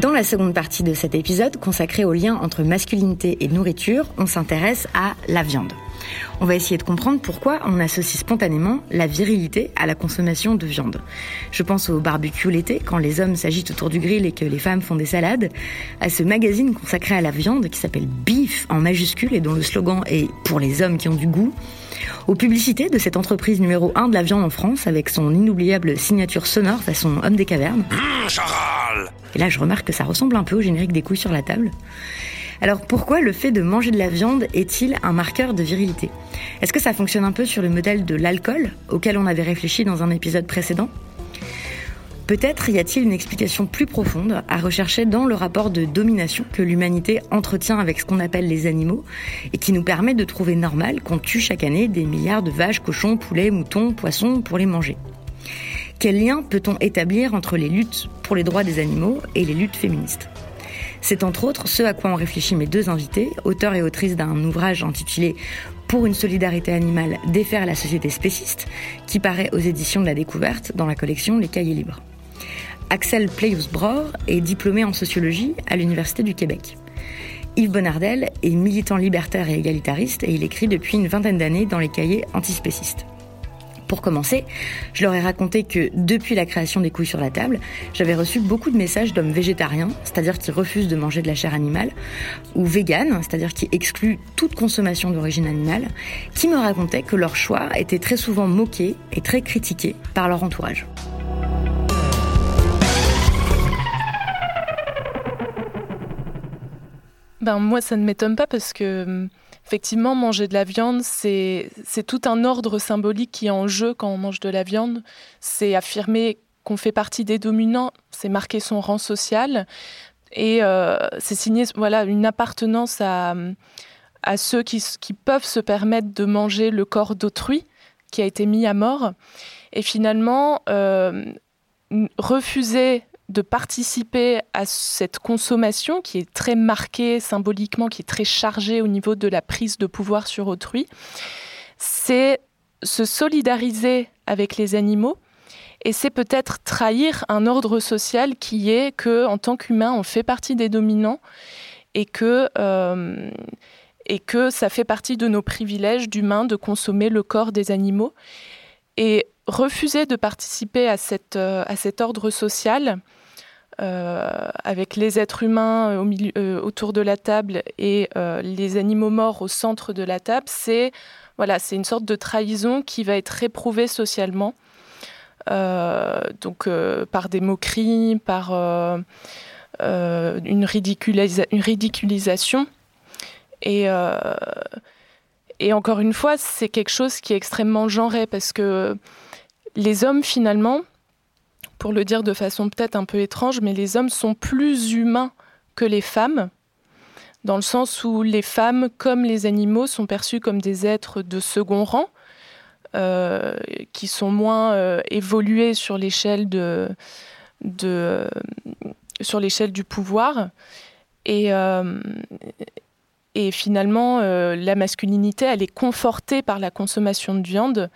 Dans la seconde partie de cet épisode, consacré au lien entre masculinité et nourriture, on s'intéresse à la viande. On va essayer de comprendre pourquoi on associe spontanément la virilité à la consommation de viande. Je pense au barbecue l'été, quand les hommes s'agitent autour du grill et que les femmes font des salades, à ce magazine consacré à la viande qui s'appelle Beef en majuscule et dont le slogan est pour les hommes qui ont du goût, aux publicités de cette entreprise numéro 1 de la viande en France avec son inoubliable signature sonore façon homme des cavernes. Et là, je remarque que ça ressemble un peu au générique des couilles sur la table. Alors pourquoi le fait de manger de la viande est-il un marqueur de virilité? Est-ce que ça fonctionne un peu sur le modèle de l'alcool auquel on avait réfléchi dans un épisode précédent? Peut-être y a-t-il une explication plus profonde à rechercher dans le rapport de domination que l'humanité entretient avec ce qu'on appelle les animaux et qui nous permet de trouver normal qu'on tue chaque année des milliards de vaches, cochons, poulets, moutons, poissons pour les manger. Quel lien peut-on établir entre les luttes pour les droits des animaux et les luttes féministes? C'est entre autres ce à quoi ont réfléchi mes deux invités, auteurs et autrices d'un ouvrage intitulé Pour une solidarité animale, défaire la société spéciste, qui paraît aux éditions de la découverte dans la collection Les Cahiers libres. Axel Pleius-Bror est diplômé en sociologie à l'Université du Québec. Yves Bonnardel est militant libertaire et égalitariste et il écrit depuis une vingtaine d'années dans les cahiers antispécistes. Pour commencer, je leur ai raconté que depuis la création des couilles sur la table, j'avais reçu beaucoup de messages d'hommes végétariens, c'est-à-dire qui refusent de manger de la chair animale, ou véganes, c'est-à-dire qui excluent toute consommation d'origine animale, qui me racontaient que leur choix était très souvent moqué et très critiqué par leur entourage. Ben, moi, ça ne m'étonne pas parce que, effectivement, manger de la viande, c'est tout un ordre symbolique qui est en jeu quand on mange de la viande. C'est affirmer qu'on fait partie des dominants, c'est marquer son rang social et euh, c'est signer voilà, une appartenance à, ceux qui, qui peuvent se permettre de manger le corps d'autrui qui a été mis à mort. Et finalement, euh, refuser de participer à cette consommation qui est très marquée symboliquement, qui est très chargée au niveau de la prise de pouvoir sur autrui, c'est se solidariser avec les animaux et c'est peut-être trahir un ordre social qui est que en tant qu'humain on fait partie des dominants et que euh, et que ça fait partie de nos privilèges d'humains de consommer le corps des animaux. Et refuser de participer à, cette, euh, à cet ordre social avec les êtres humains euh, euh, autour de la table et euh, les animaux morts au centre de la table, c'est voilà, une sorte de trahison qui va être réprouvée socialement, euh, donc euh, par des moqueries, par euh, euh, une, ridiculisa une ridiculisation. Et, euh, et encore une fois, c'est quelque chose qui est extrêmement genré parce que les hommes, finalement, pour le dire de façon peut-être un peu étrange, mais les hommes sont plus humains que les femmes dans le sens où les femmes, comme les animaux, sont perçues comme des êtres de second rang, euh, qui sont moins euh, évolués sur l'échelle de, de sur l'échelle du pouvoir. Euh, et finalement, la masculinité, elle est confortée par la consommation de viande,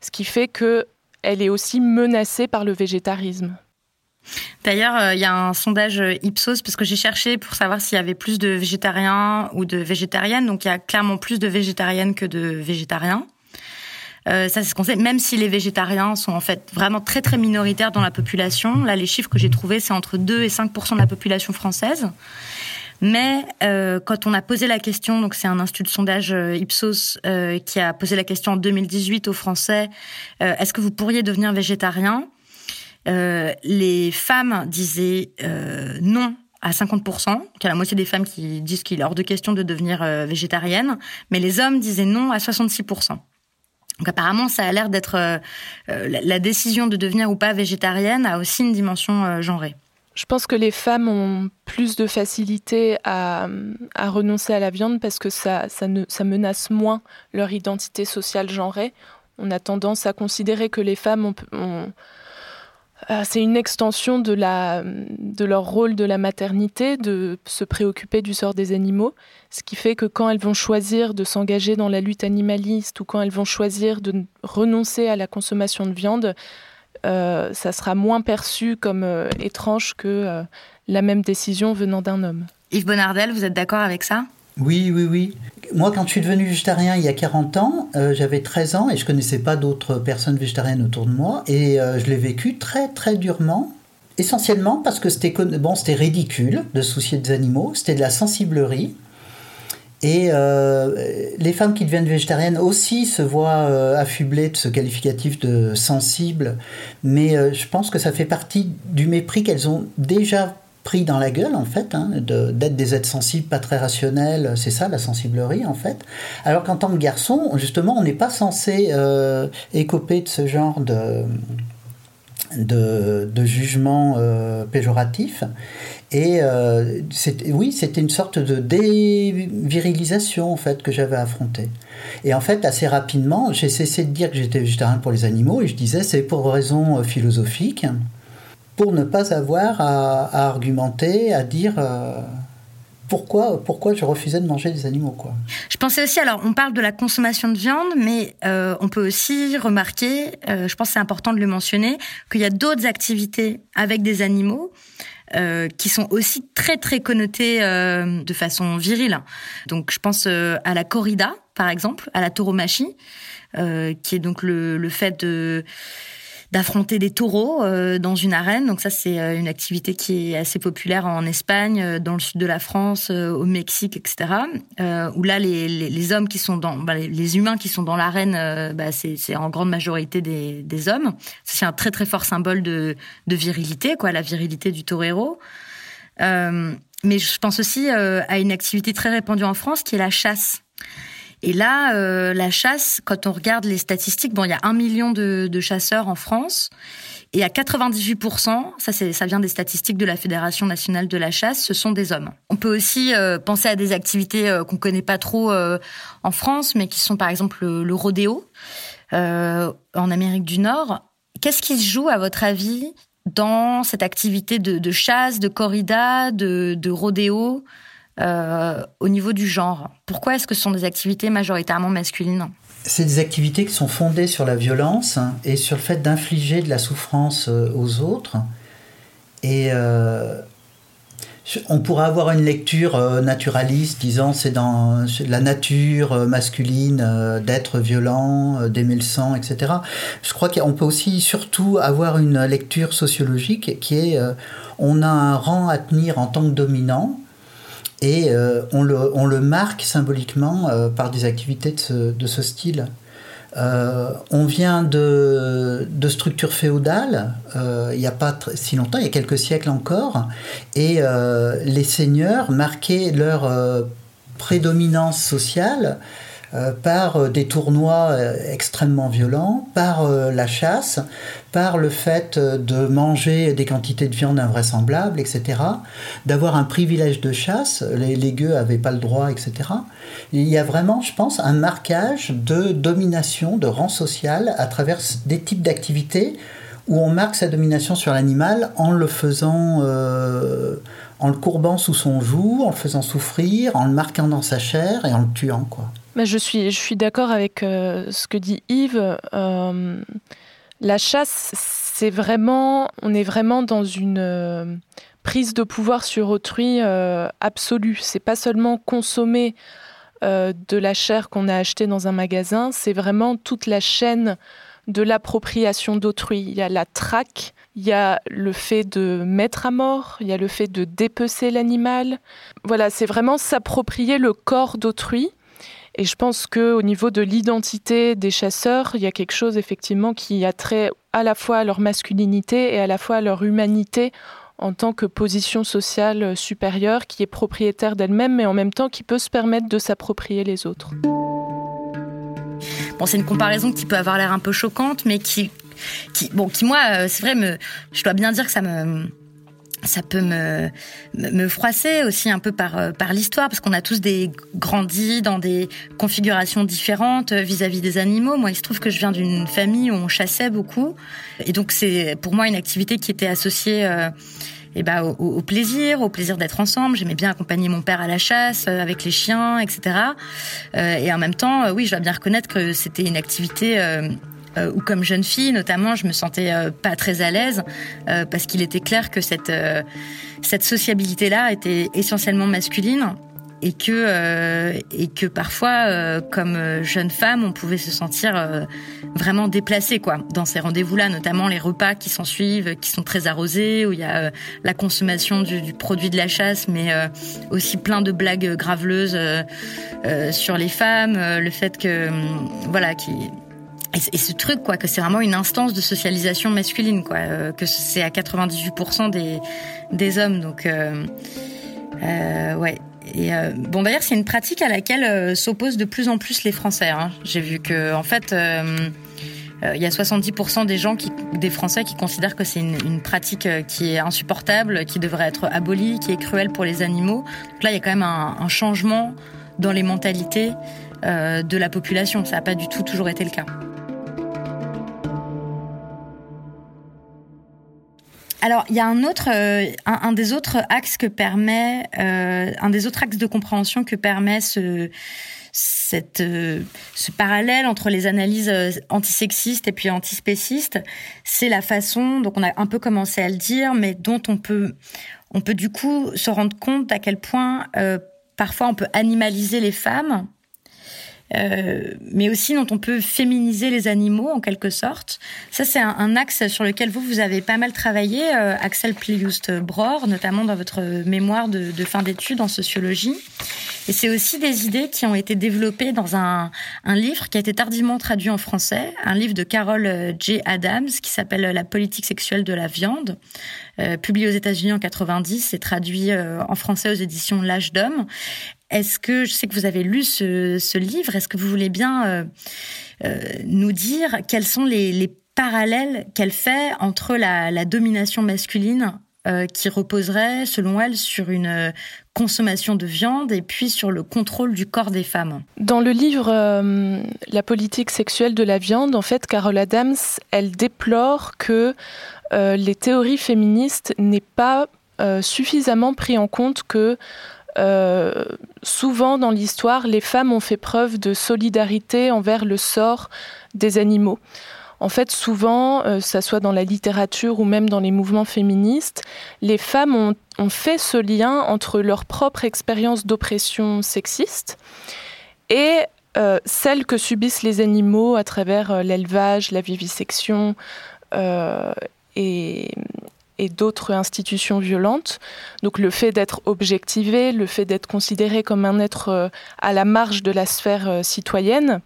ce qui fait que elle est aussi menacée par le végétarisme. D'ailleurs, il y a un sondage Ipsos, parce que j'ai cherché pour savoir s'il y avait plus de végétariens ou de végétariennes. Donc, il y a clairement plus de végétariennes que de végétariens. Euh, ça, c'est ce qu'on sait. Même si les végétariens sont en fait vraiment très très minoritaires dans la population. Là, les chiffres que j'ai trouvés, c'est entre 2 et 5% de la population française. Mais euh, quand on a posé la question, donc c'est un institut de sondage euh, Ipsos euh, qui a posé la question en 2018 aux Français, euh, est-ce que vous pourriez devenir végétarien? Les femmes disaient non à 50%, il y a la moitié des femmes qui disent qu'il est hors de question de devenir végétarienne, mais les hommes disaient non à 66%. Donc apparemment, ça a l'air d'être euh, euh, la décision de devenir ou pas végétarienne a aussi une dimension euh, genrée. Je pense que les femmes ont plus de facilité à, renoncer à la viande parce que ça, menace moins leur identité sociale genrée. On a tendance à considérer que les femmes ont euh, c'est une extension de leur rôle de la maternité, de se préoccuper du sort des animaux, ce qui fait que quand elles vont choisir de s'engager dans la lutte animaliste ou quand elles vont choisir de renoncer à la consommation de viande, euh, ça sera moins perçu comme euh, étrange que la même décision venant d'un homme. Yves Bonardel, vous êtes d'accord avec ça? Oui, oui, oui. Moi, quand je suis devenu végétarien il y a 40 ans, euh, j'avais 13 ans et je connaissais pas d'autres personnes végétariennes autour de moi. Et euh, je l'ai vécu très, très durement. Essentiellement parce que c'était bon, c'était ridicule de soucier des animaux, c'était de la sensiblerie. Et euh, les femmes qui deviennent végétariennes aussi se voient affublées de ce qualificatif de sensible, mais je pense que ça fait partie du mépris qu'elles ont déjà pris dans la gueule, en fait, hein, d'être des êtres sensibles, pas très rationnels, c'est ça la sensiblerie, en fait. Alors qu'en tant que garçon, justement, on n'est pas censé euh, écoper de ce genre de, de, jugement euh, péjoratif. Et euh, oui, c'était une sorte de dévirilisation, en fait, que j'avais affrontée. Et en fait, assez rapidement, j'ai cessé de dire que j'étais végétarien pour les animaux, et je disais c'est pour raisons philosophiques pour ne pas avoir à, argumenter, à dire euh, pourquoi, pourquoi je refusais de manger des animaux. Quoi. Je pensais aussi, alors on parle de la consommation de viande, mais euh, on peut aussi remarquer, euh, je pense c'est important de le mentionner, qu'il y a d'autres activités avec des animaux. Qui sont aussi très très connotées de façon virile. Donc je pense à la corrida, par exemple, à la tauromachie, qui est donc le, le fait de d'affronter des taureaux euh, dans une arène. Donc ça, c'est euh, une activité qui est assez populaire en Espagne, euh, dans le sud de la France, au Mexique, etc. où là, les, les, hommes qui sont dans, bah, les humains qui sont dans l'arène, bah, c'est en grande majorité des, des hommes. C'est un très très fort symbole de, de virilité, quoi, la virilité du torero. mais je pense aussi à une activité très répandue en France qui est la chasse. Et là, euh, la chasse, quand on regarde les statistiques, bon, il y a un million de, chasseurs en France. Et à 98%, ça, ça vient des statistiques de la Fédération nationale de la chasse, ce sont des hommes. On peut aussi euh, penser à des activités euh, qu'on connaît pas trop euh, en France, mais qui sont par exemple le, le rodéo en Amérique du Nord. Qu'est-ce qui se joue, à votre avis, dans cette activité de, de chasse, de corrida, de, de rodéo? Euh, au niveau du genre Pourquoi est-ce que ce sont des activités majoritairement masculines? C'est des activités qui sont fondées sur la violence et sur le fait d'infliger de la souffrance euh, aux autres. Et euh, on pourrait avoir une lecture naturaliste disant c'est dans la nature masculine d'être violent, d'aimer le sang, etc. Je crois qu'on peut aussi surtout avoir une lecture sociologique qui est on a un rang à tenir en tant que dominant et euh, on, le, marque symboliquement euh, par des activités de ce, style. Euh, on vient de, de structures féodales, il n'y a pas si longtemps, il y a quelques siècles encore, et les seigneurs marquaient leur prédominance sociale par euh, des tournois euh, extrêmement violents, par la chasse, par le fait de manger des quantités de viande invraisemblables, etc., d'avoir un privilège de chasse, les, les gueux n'avaient pas le droit, etc. Il y a vraiment, je pense, un marquage de domination, de rang social à travers des types d'activités où on marque sa domination sur l'animal en le faisant en le courbant sous son joug, en le faisant souffrir, en le marquant dans sa chair et en le tuant. Quoi. Je suis, je suis d'accord avec euh, ce que dit Yves. Euh, la chasse, c'est vraiment, on est vraiment dans une euh, prise de pouvoir sur autrui absolue. C'est pas seulement consommer de la chair qu'on a achetée dans un magasin, c'est vraiment toute la chaîne de l'appropriation d'autrui. Il y a la traque, il y a le fait de mettre à mort, il y a le fait de dépecer l'animal. Voilà, c'est vraiment s'approprier le corps d'autrui. Et je pense qu'au niveau de l'identité des chasseurs, il y a quelque chose effectivement qui a trait à la fois à leur masculinité et à la fois à leur humanité en tant que position sociale supérieure qui est propriétaire d'elle-même, mais en même temps qui peut se permettre de s'approprier les autres. Bon, c'est une comparaison qui peut avoir l'air un peu choquante, mais qui, qui bon, qui moi, euh, c'est vrai, je dois bien dire que ça me ça peut me, me froisser aussi un peu par, euh, par l'histoire, parce qu'on a tous des grandi dans des configurations différentes euh, vis-à-vis des animaux. Moi, il se trouve que je viens d'une famille où on chassait beaucoup. Et donc, c'est pour moi une activité qui était associée et bah, au, plaisir, au plaisir d'être ensemble. J'aimais bien accompagner mon père à la chasse euh, avec les chiens, etc. Euh, et en même temps, euh, oui, je dois bien reconnaître que c'était une activité euh, où, comme jeune fille, notamment, je me sentais pas très à l'aise parce qu'il était clair que cette cette sociabilité-là était essentiellement masculine et que euh, et que parfois euh, comme jeune femme on pouvait se sentir euh, vraiment déplacée quoi dans ces rendez-vous là notamment les repas qui s'en suivent qui sont très arrosés où il y a la consommation du, du, produit de la chasse mais aussi plein de blagues graveleuses sur les femmes le fait que voilà qui et, ce truc quoi que c'est vraiment une instance de socialisation masculine quoi que c'est à 98% des hommes donc ouais et euh, bon, d'ailleurs, c'est une pratique à laquelle euh, s'opposent de plus en plus les Français. Hein. J'ai vu que, en fait, euh, il y a 70% des gens, qui, des Français, qui considèrent que c'est une, pratique qui est insupportable, qui devrait être abolie, qui est cruelle pour les animaux. Donc là, il y a quand même un changement dans les mentalités de la population. Ça n'a pas du tout toujours été le cas. Alors, il y a un autre, euh, un, des autres axes que permet, euh, un des autres axes de compréhension que permet ce, cette, euh, ce parallèle entre les analyses antisexistes et puis antispécistes, c'est la façon, donc on a un peu commencé à le dire, mais dont on peut, on peut du coup se rendre compte à quel point parfois on peut animaliser les femmes euh, mais aussi dont on peut féminiser les animaux en quelque sorte. Ça, c'est un, axe sur lequel vous, vous avez pas mal travaillé, euh, Axel Pliust-Bror, notamment dans votre mémoire de, de fin d'études en sociologie. Et c'est aussi des idées qui ont été développées dans un, un, livre qui a été tardivement traduit en français, un livre de Carol euh, J. Adams qui s'appelle La politique sexuelle de la viande, euh, publié aux États-Unis en 90 et traduit en français aux éditions L'âge d'homme. Est-ce que, je sais que vous avez lu ce, livre, est-ce que vous voulez bien euh, euh, nous dire quels sont les, parallèles qu'elle fait entre la, domination masculine euh, qui reposerait, selon elle, sur une consommation de viande et puis sur le contrôle du corps des femmes? Dans le livre La politique sexuelle de la viande, en fait, Carol Adams, elle déplore que les théories féministes n'aient pas suffisamment pris en compte que euh, souvent dans l'histoire, les femmes ont fait preuve de solidarité envers le sort des animaux. En fait, souvent, euh, ça soit dans la littérature ou même dans les mouvements féministes, les femmes ont, fait ce lien entre leur propre expérience d'oppression sexiste et euh, celle que subissent les animaux à travers l'élevage, la vivisection et, et d'autres institutions violentes. Donc le fait d'être objectivé, le fait d'être considéré comme un être euh, à la marge de la sphère euh, citoyenne.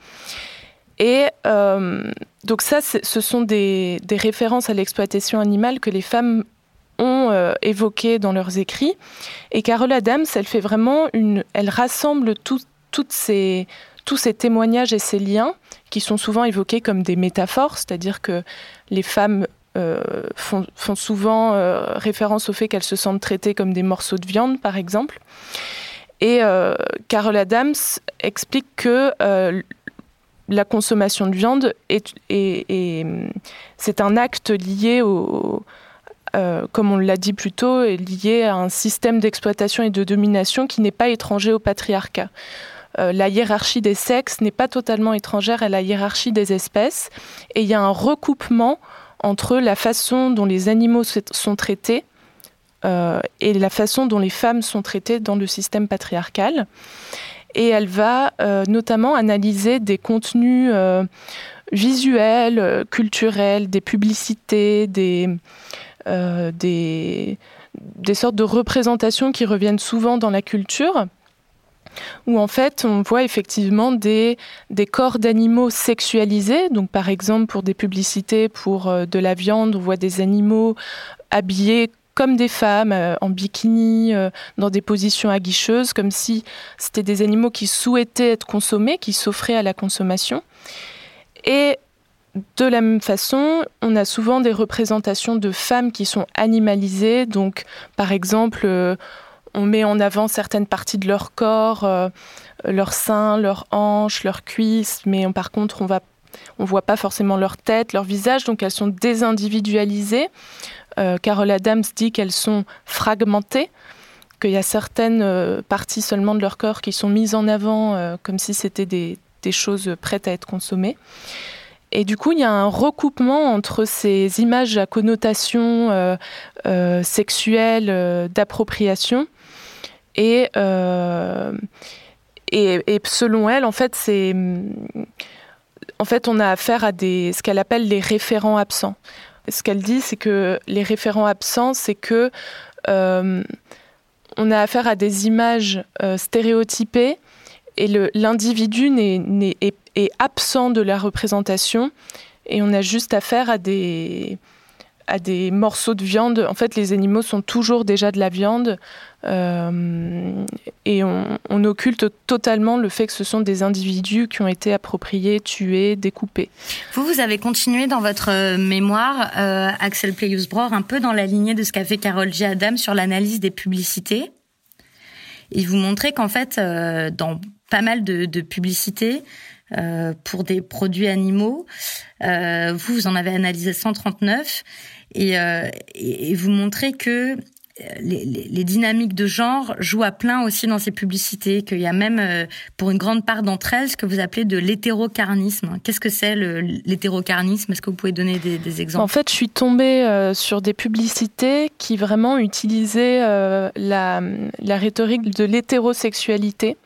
Et euh, donc ça, ce sont des, références à l'exploitation animale que les femmes ont évoquées dans leurs écrits. Et Carole Adams, elle fait vraiment une, elle rassemble toutes ces, tous ces témoignages et ces liens qui sont souvent évoqués comme des métaphores, c'est-à-dire que les femmes euh, font, souvent euh, référence au fait qu'elles se sentent traitées comme des morceaux de viande, par exemple. Et euh, Carol Adams explique que la consommation de viande est, c'est un acte lié au, comme on l'a dit plus tôt, lié à un système d'exploitation et de domination qui n'est pas étranger au patriarcat. la hiérarchie des sexes n'est pas totalement étrangère à la hiérarchie des espèces, et il y a un recoupement entre la façon dont les animaux sont traités euh, et la façon dont les femmes sont traitées dans le système patriarcal. Et elle va euh, notamment analyser des contenus euh, visuels, culturels, des publicités, des, sortes de représentations qui reviennent souvent dans la culture où en fait on voit effectivement des, corps d'animaux sexualisés. Donc par exemple pour des publicités pour euh, de la viande, on voit des animaux habillés comme des femmes, euh, en bikini, euh, dans des positions aguicheuses, comme si c'était des animaux qui souhaitaient être consommés, qui s'offraient à la consommation. Et de la même façon, on a souvent des représentations de femmes qui sont animalisées. Donc, par exemple, on met en avant certaines parties de leur corps, euh, leurs seins, leurs hanches, leurs cuisses, mais par contre, on on voit pas forcément leur tête, leur visage, donc elles sont désindividualisées. Euh, Carol Adams dit qu'elles sont fragmentées, qu'il y a certaines euh, parties seulement de leur corps qui sont mises en avant comme si c'était des, des, choses prêtes à être consommées. Et du coup, il y a un recoupement entre ces images à connotation sexuelle d'appropriation euh, et, et, selon elle, en fait, c'est en fait, on a affaire à des, ce qu'elle appelle les référents absents. Ce qu'elle dit, c'est que les référents absents, c'est que euh, on a affaire à des images euh, stéréotypées et l'individu est, est, absent de la représentation et on a juste affaire à des, à des morceaux de viande. En fait, les animaux sont toujours déjà de la viande. Euh, et on, occulte totalement le fait que ce sont des individus qui ont été appropriés, tués, découpés. Vous, vous avez continué dans votre euh, mémoire, euh, Axel Pleyus-Bror, un peu dans la lignée de ce qu'a fait Carole G. Adam sur l'analyse des publicités. Et vous montrez qu'en fait, dans pas mal de publicités, pour des produits animaux. vous, vous en avez analysé 139 et, et vous montrez que les, dynamiques de genre jouent à plein aussi dans ces publicités, qu'il y a même, euh, pour une grande part d'entre elles, ce que vous appelez de l'hétérocarnisme. Qu'est-ce que c'est l'hétérocarnisme? Est-ce que vous pouvez donner des, exemples? En fait, je suis tombée euh, sur des publicités qui vraiment utilisaient euh, la, la, rhétorique de l'hétérosexualité.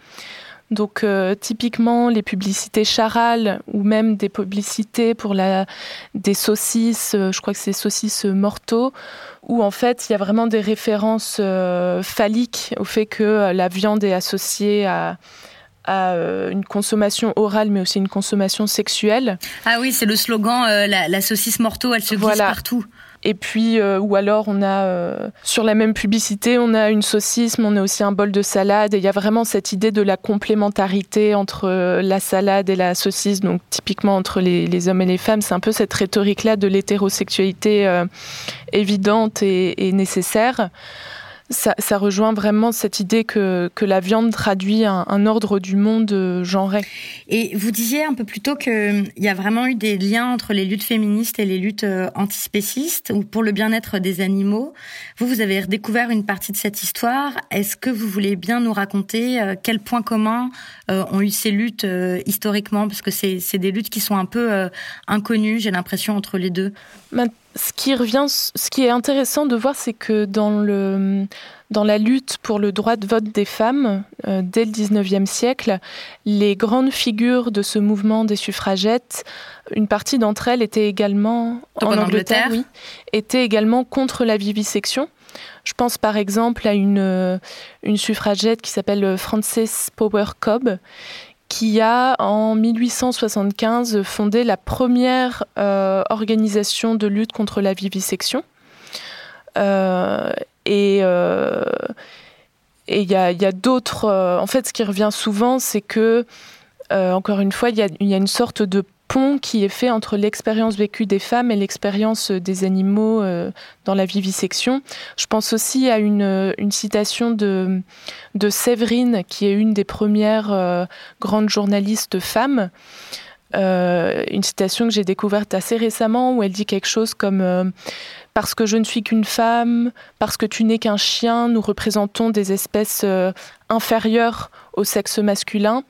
Donc typiquement les publicités Charal ou même des publicités pour la, des saucisses, je crois que c'est saucisses mortaux, où en fait il y a vraiment des références euh, phalliques au fait que euh, la viande est associée à, euh, une consommation orale, mais aussi une consommation sexuelle. Ah oui, c'est le slogan la, saucisse morteau, elle se glisse partout. Et puis, ou alors, on a sur la même publicité, on a une saucisse, mais on a aussi un bol de salade. Et il y a vraiment cette idée de la complémentarité entre la salade et la saucisse, donc typiquement entre les hommes et les femmes. C'est un peu cette rhétorique-là de l'hétérosexualité évidente et, nécessaire. Ça, rejoint vraiment cette idée que, la viande traduit un, ordre du monde euh, genré. Et vous disiez un peu plus tôt qu'il y a vraiment eu des liens entre les luttes féministes et les luttes euh, antispécistes ou pour le bien-être des animaux. Vous, vous avez redécouvert une partie de cette histoire. Est-ce que vous voulez bien nous raconter euh, quels points communs ont eu ces luttes historiquement? Parce que c'est des luttes qui sont un peu inconnues, j'ai l'impression, entre les deux ce qui revient, ce qui est intéressant de voir, c'est que dans, le, dans la lutte pour le droit de vote des femmes, euh, dès le 19e siècle, les grandes figures de ce mouvement des suffragettes, une partie d'entre elles étaient également en, Angleterre, oui, étaient également contre la vivisection. Je pense par exemple à une, une suffragette qui s'appelle Frances Power Cobb, qui a en 1875 fondé la première euh, organisation de lutte contre la vivisection. Euh, et euh, il y a, d'autres. en fait, ce qui revient souvent, c'est que encore une fois, il y, a, une sorte de pont qui est fait entre l'expérience vécue des femmes et l'expérience des animaux dans la vivisection. Je pense aussi à une, citation de, Séverine, qui est une des premières grandes journalistes femmes, euh, une citation que j'ai découverte assez récemment où elle dit quelque chose comme euh, Parce que je ne suis qu'une femme, parce que tu n'es qu'un chien, nous représentons des espèces euh, inférieures au sexe masculin.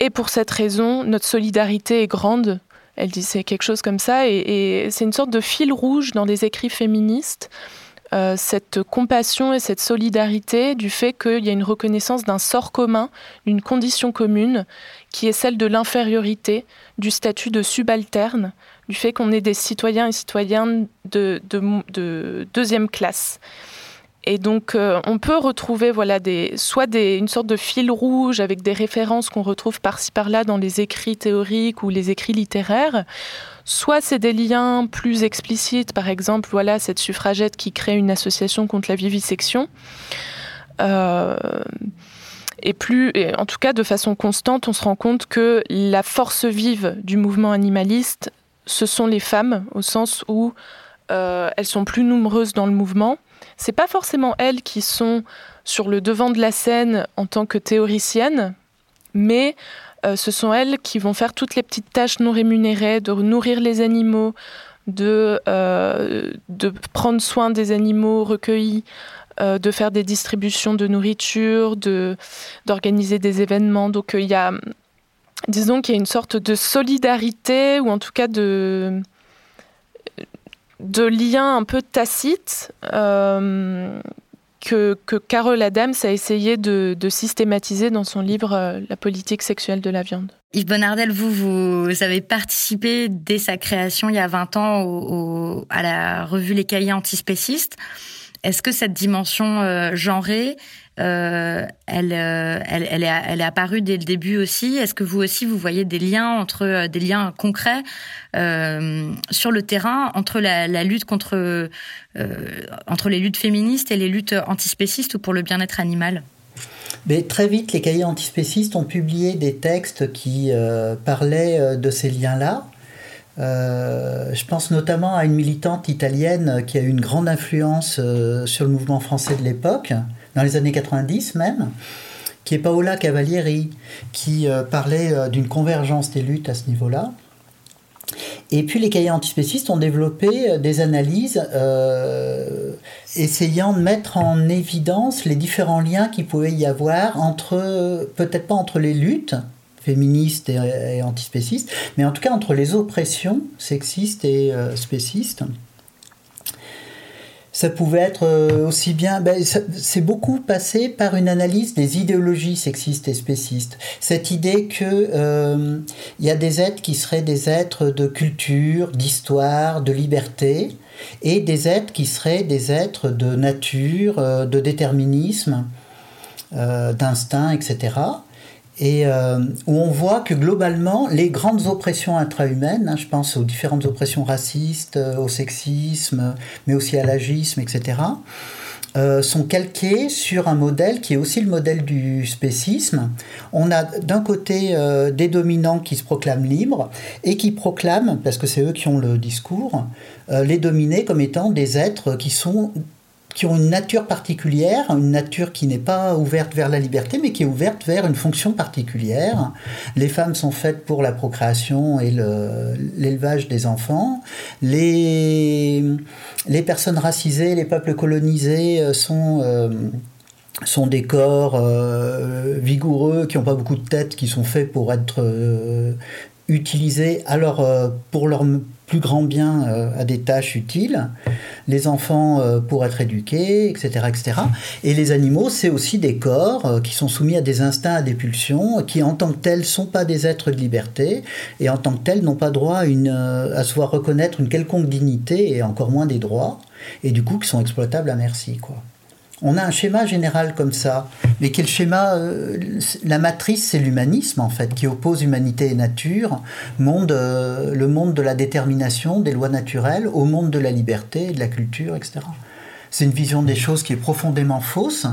Et pour cette raison, notre solidarité est grande. Elle dit c'est quelque chose comme ça. et c'est une sorte de fil rouge dans les écrits féministes. Euh, cette compassion et cette solidarité du fait qu'il y a une reconnaissance d'un sort commun, d'une condition commune, qui est celle de l'infériorité, du statut de subalterne, du fait qu'on est des citoyens et citoyennes de, deuxième classe. Et donc, euh, on peut retrouver voilà, des, soit des, une sorte de fil rouge avec des références qu'on retrouve par-ci par-là dans les écrits théoriques ou les écrits littéraires, Soit c'est des liens plus explicites, par exemple, voilà cette suffragette qui crée une association contre la vivisection. Euh, et plus, en tout cas de façon constante, on se rend compte que la force vive du mouvement animaliste, ce sont les femmes, au sens où euh, elles sont plus nombreuses dans le mouvement. C'est pas forcément elles qui sont sur le devant de la scène en tant que théoriciennes, mais euh, ce sont elles qui vont faire toutes les petites tâches non rémunérées, de nourrir les animaux, de, euh, de prendre soin des animaux recueillis, euh, de faire des distributions de nourriture, d'organiser des événements. Donc il y a, disons qu'il y a une sorte de solidarité, ou en tout cas de, de lien un peu tacite que, Carole Adams a essayé de, systématiser dans son livre euh, La politique sexuelle de la viande. Yves Bonardel, vous, vous avez participé dès sa création il y a 20 ans à la revue Les Cahiers antispécistes. Est-ce que cette dimension euh, genrée, euh, elle, elle, elle, est, apparue dès le début aussi? Est-ce que vous aussi, vous voyez des liens entre des liens concrets sur le terrain entre euh, les luttes féministes et les luttes antispécistes ou pour le bien-être animal? Mais très vite, les cahiers antispécistes ont publié des textes qui euh, parlaient euh, de ces liens-là. Je pense notamment à une militante italienne qui a eu une grande influence sur le mouvement français de l'époque, dans les années 90 même, qui est Paola Cavalieri, qui parlait d'une convergence des luttes à ce niveau-là. Et puis les cahiers antispécistes ont développé euh, des analyses euh, essayant de mettre en évidence les différents liens qu'il pouvait y avoir entre, peut-être pas entre les luttes féministes et, antispécistes, mais en tout cas entre les oppressions sexistes et euh, spécistes ça pouvait être euh, aussi bien. Ben, c'est beaucoup passé par une analyse des idéologies sexistes et spécistes. Cette idée que euh, il y a des êtres qui seraient des êtres de culture, d'histoire, de liberté, et des êtres qui seraient des êtres de nature, euh, de déterminisme, d'instinct, etc et euh, où on voit que globalement, les grandes oppressions intra-humaines, hein, je pense aux différentes oppressions racistes, euh, au sexisme, mais aussi à l'agisme, etc., euh, sont calquées sur un modèle qui est aussi le modèle du spécisme. On a d'un côté des dominants qui se proclament libres et qui proclament, parce que c'est eux qui ont le discours, les dominés comme étant des êtres qui sont qui ont une nature particulière, une nature qui n'est pas ouverte vers la liberté, mais qui est ouverte vers une fonction particulière. Les femmes sont faites pour la procréation et l'élevage des enfants. Les, les personnes racisées, les peuples colonisés euh, sont... Euh, sont des corps euh, vigoureux qui n'ont pas beaucoup de tête, qui sont faits pour être utilisés alors pour leur plus grand bien euh, à des tâches utiles, les enfants euh, pour être éduqués, etc., etc. Et les animaux, c'est aussi des corps euh, qui sont soumis à des instincts, à des pulsions, qui en tant que tels sont pas des êtres de liberté et en tant que tels n'ont pas droit à, une, à se voir reconnaître une quelconque dignité et encore moins des droits, et du coup qui sont exploitables à merci, quoi. On a un schéma général comme ça, mais quel schéma euh, La matrice, c'est l'humanisme en fait, qui oppose humanité et nature, monde, euh, le monde de la détermination, des lois naturelles, au monde de la liberté, de la culture, etc. C'est une vision des choses qui est profondément fausse,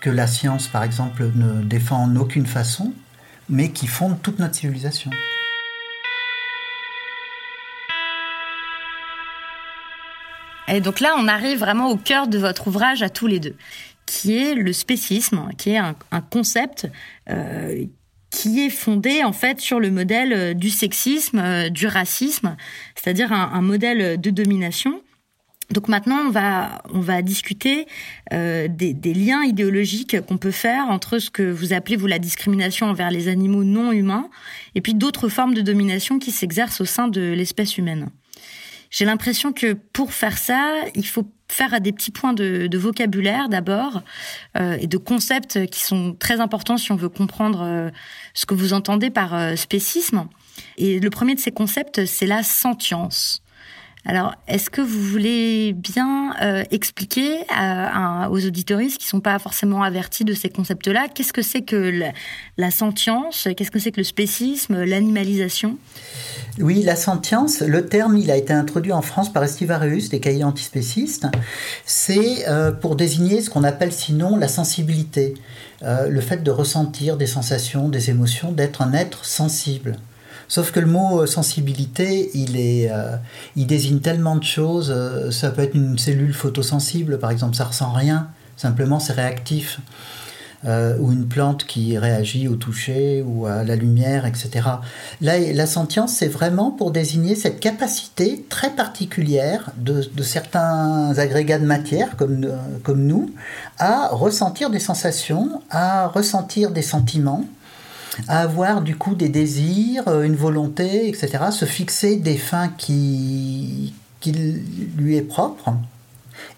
que la science, par exemple, ne défend en aucune façon, mais qui fondent toute notre civilisation. Et donc là, on arrive vraiment au cœur de votre ouvrage à tous les deux, qui est le spécisme, qui est un, concept euh, qui est fondé en fait sur le modèle euh, du sexisme, euh, du racisme, c'est-à-dire un, modèle de domination. Donc maintenant, on va on va discuter des, des, liens idéologiques qu'on peut faire entre ce que vous appelez vous la discrimination envers les animaux non humains et puis d'autres formes de domination qui s'exercent au sein de l'espèce humaine. J'ai l'impression que pour faire ça, il faut faire à des petits points de, vocabulaire d'abord euh, et de concepts qui sont très importants si on veut comprendre euh, ce que vous entendez par euh, spécisme. Et le premier de ces concepts, c'est la sentience. Alors, est-ce que vous voulez bien euh, expliquer aux auditoristes qui ne sont pas forcément avertis de ces concepts-là, qu'est-ce que c'est que la, sentience, qu'est-ce que c'est que le spécisme, l'animalisation? Oui, la sentience, le terme, il a été introduit en France par Estivarius, des cahiers antispécistes. C'est euh, pour désigner ce qu'on appelle sinon la sensibilité, euh, le fait de ressentir des sensations, des émotions, d'être un être sensible. Sauf que le mot euh, sensibilité, il, est, euh, il désigne tellement de choses. Euh, ça peut être une cellule photosensible, par exemple, ça ressent rien, simplement c'est réactif. ou une plante qui réagit au toucher ou à la lumière, etc. Là, la sentience, c'est vraiment pour désigner cette capacité très particulière de, certains agrégats de matière, comme nous, à ressentir des sensations, à ressentir des sentiments, à avoir du coup des désirs, euh, une volonté, etc., se fixer des fins qui, qui lui est propre.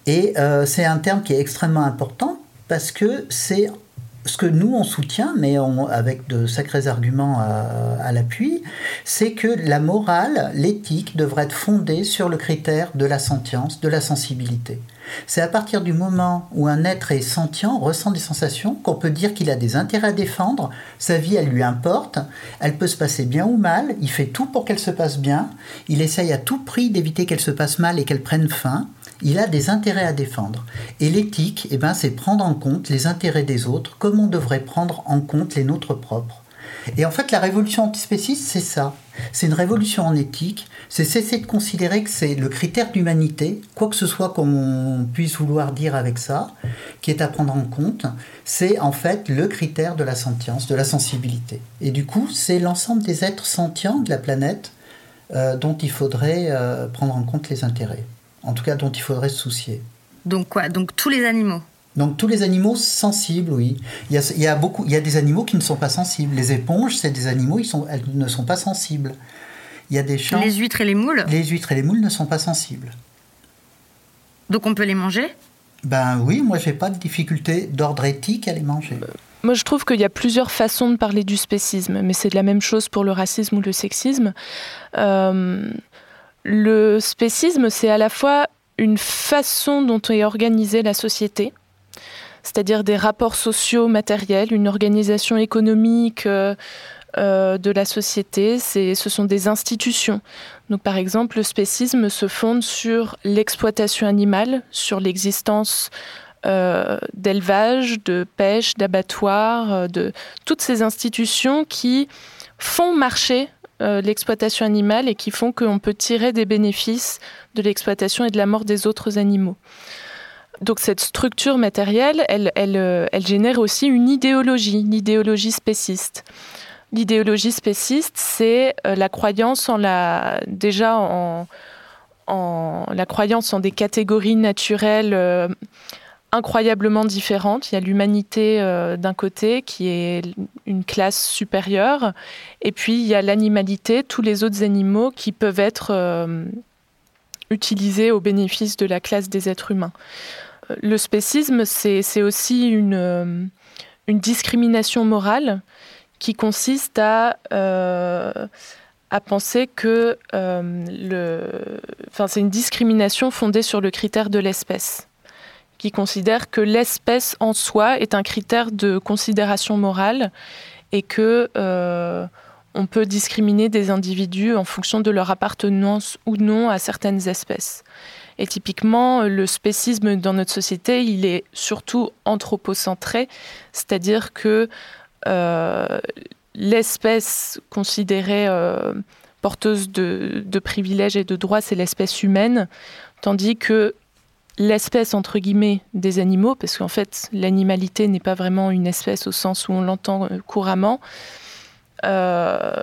Et euh, c'est un terme qui est extrêmement important parce que c'est ce que nous on soutient, mais avec de sacrés arguments à, à l'appui, c'est que la morale, l'éthique devrait être fondée sur le critère de la sentience, de la sensibilité. C'est à partir du moment où un être est sentient, ressent des sensations, qu'on peut dire qu'il a des intérêts à défendre, sa vie, elle lui importe, elle peut se passer bien ou mal, il fait tout pour qu'elle se passe bien, il essaye à tout prix d'éviter qu'elle se passe mal et qu'elle prenne fin, il a des intérêts à défendre. Et l'éthique, eh ben, c'est prendre en compte les intérêts des autres comme on devrait prendre en compte les nôtres propres. Et en fait, la révolution antispéciste, c'est ça. C'est une révolution en éthique, c'est cesser de considérer que c'est le critère d'humanité, quoi que ce soit comme on puisse vouloir dire avec ça, qui est à prendre en compte, c'est en fait le critère de la sentience, de la sensibilité. Et du coup, c'est l'ensemble des êtres sentients de la planète euh, dont il faudrait euh, prendre en compte les intérêts, en tout cas dont il faudrait se soucier. Donc quoi? Donc tous les animaux? Donc tous les animaux sensibles, oui. Il y, a, beaucoup, il y a des animaux qui ne sont pas sensibles. Les éponges, c'est des animaux, ils sont, elles ne sont pas sensibles. Il y a des champs. Les huîtres et les moules Les huîtres et les moules ne sont pas sensibles. Donc on peut les manger? Ben oui, moi j'ai pas de difficulté d'ordre éthique à les manger. Euh, moi je trouve qu'il y a plusieurs façons de parler du spécisme, mais c'est de la même chose pour le racisme ou le sexisme. Euh, le spécisme, c'est à la fois une façon dont est organisée la société, c'est-à-dire des rapports sociaux matériels, une organisation économique euh, euh, de la société, ce sont des institutions. Donc, par exemple, le spécisme se fonde sur l'exploitation animale, sur l'existence euh, d'élevage, de pêche, d'abattoirs, de toutes ces institutions qui font marcher l'exploitation animale et qui font qu'on peut tirer des bénéfices de l'exploitation et de la mort des autres animaux. Donc cette structure matérielle, elle, euh, elle, génère aussi une idéologie, l'idéologie spéciste. L'idéologie spéciste, c'est euh, la croyance en la, déjà en, la croyance en des catégories naturelles euh, incroyablement différentes. Il y a l'humanité d'un côté qui est une classe supérieure, et puis il y a l'animalité, tous les autres animaux qui peuvent être utilisés au bénéfice de la classe des êtres humains le spécisme, c'est aussi euh, une, discrimination morale qui consiste à, euh, à penser que euh, le, enfin, c'est une discrimination fondée sur le critère de l'espèce, qui considère que l'espèce en soi est un critère de considération morale et que on peut discriminer des individus en fonction de leur appartenance ou non à certaines espèces. Et typiquement, le spécisme dans notre société, il est surtout anthropocentré, c'est-à-dire que euh, l'espèce considérée porteuse de, privilèges et de droits, c'est l'espèce humaine, tandis que l'espèce entre guillemets des animaux, parce qu'en fait l'animalité n'est pas vraiment une espèce au sens où on l'entend couramment, euh,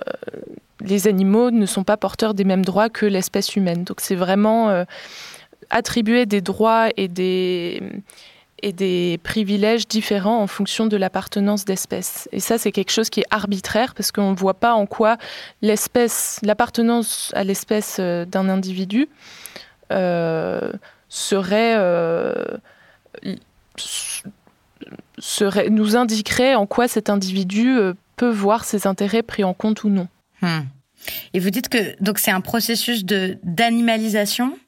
les animaux ne sont pas porteurs des mêmes droits que l'espèce humaine. Donc c'est vraiment euh, attribuer des droits et des, et des privilèges différents en fonction de l'appartenance d'espèce. Et ça, c'est quelque chose qui est arbitraire parce qu'on ne voit pas en quoi l'appartenance à l'espèce euh, d'un individu serait, serait, nous indiquerait en quoi cet individu peut voir ses intérêts pris en compte ou non. Hmm. Et vous dites que donc c'est un processus de d'animalisation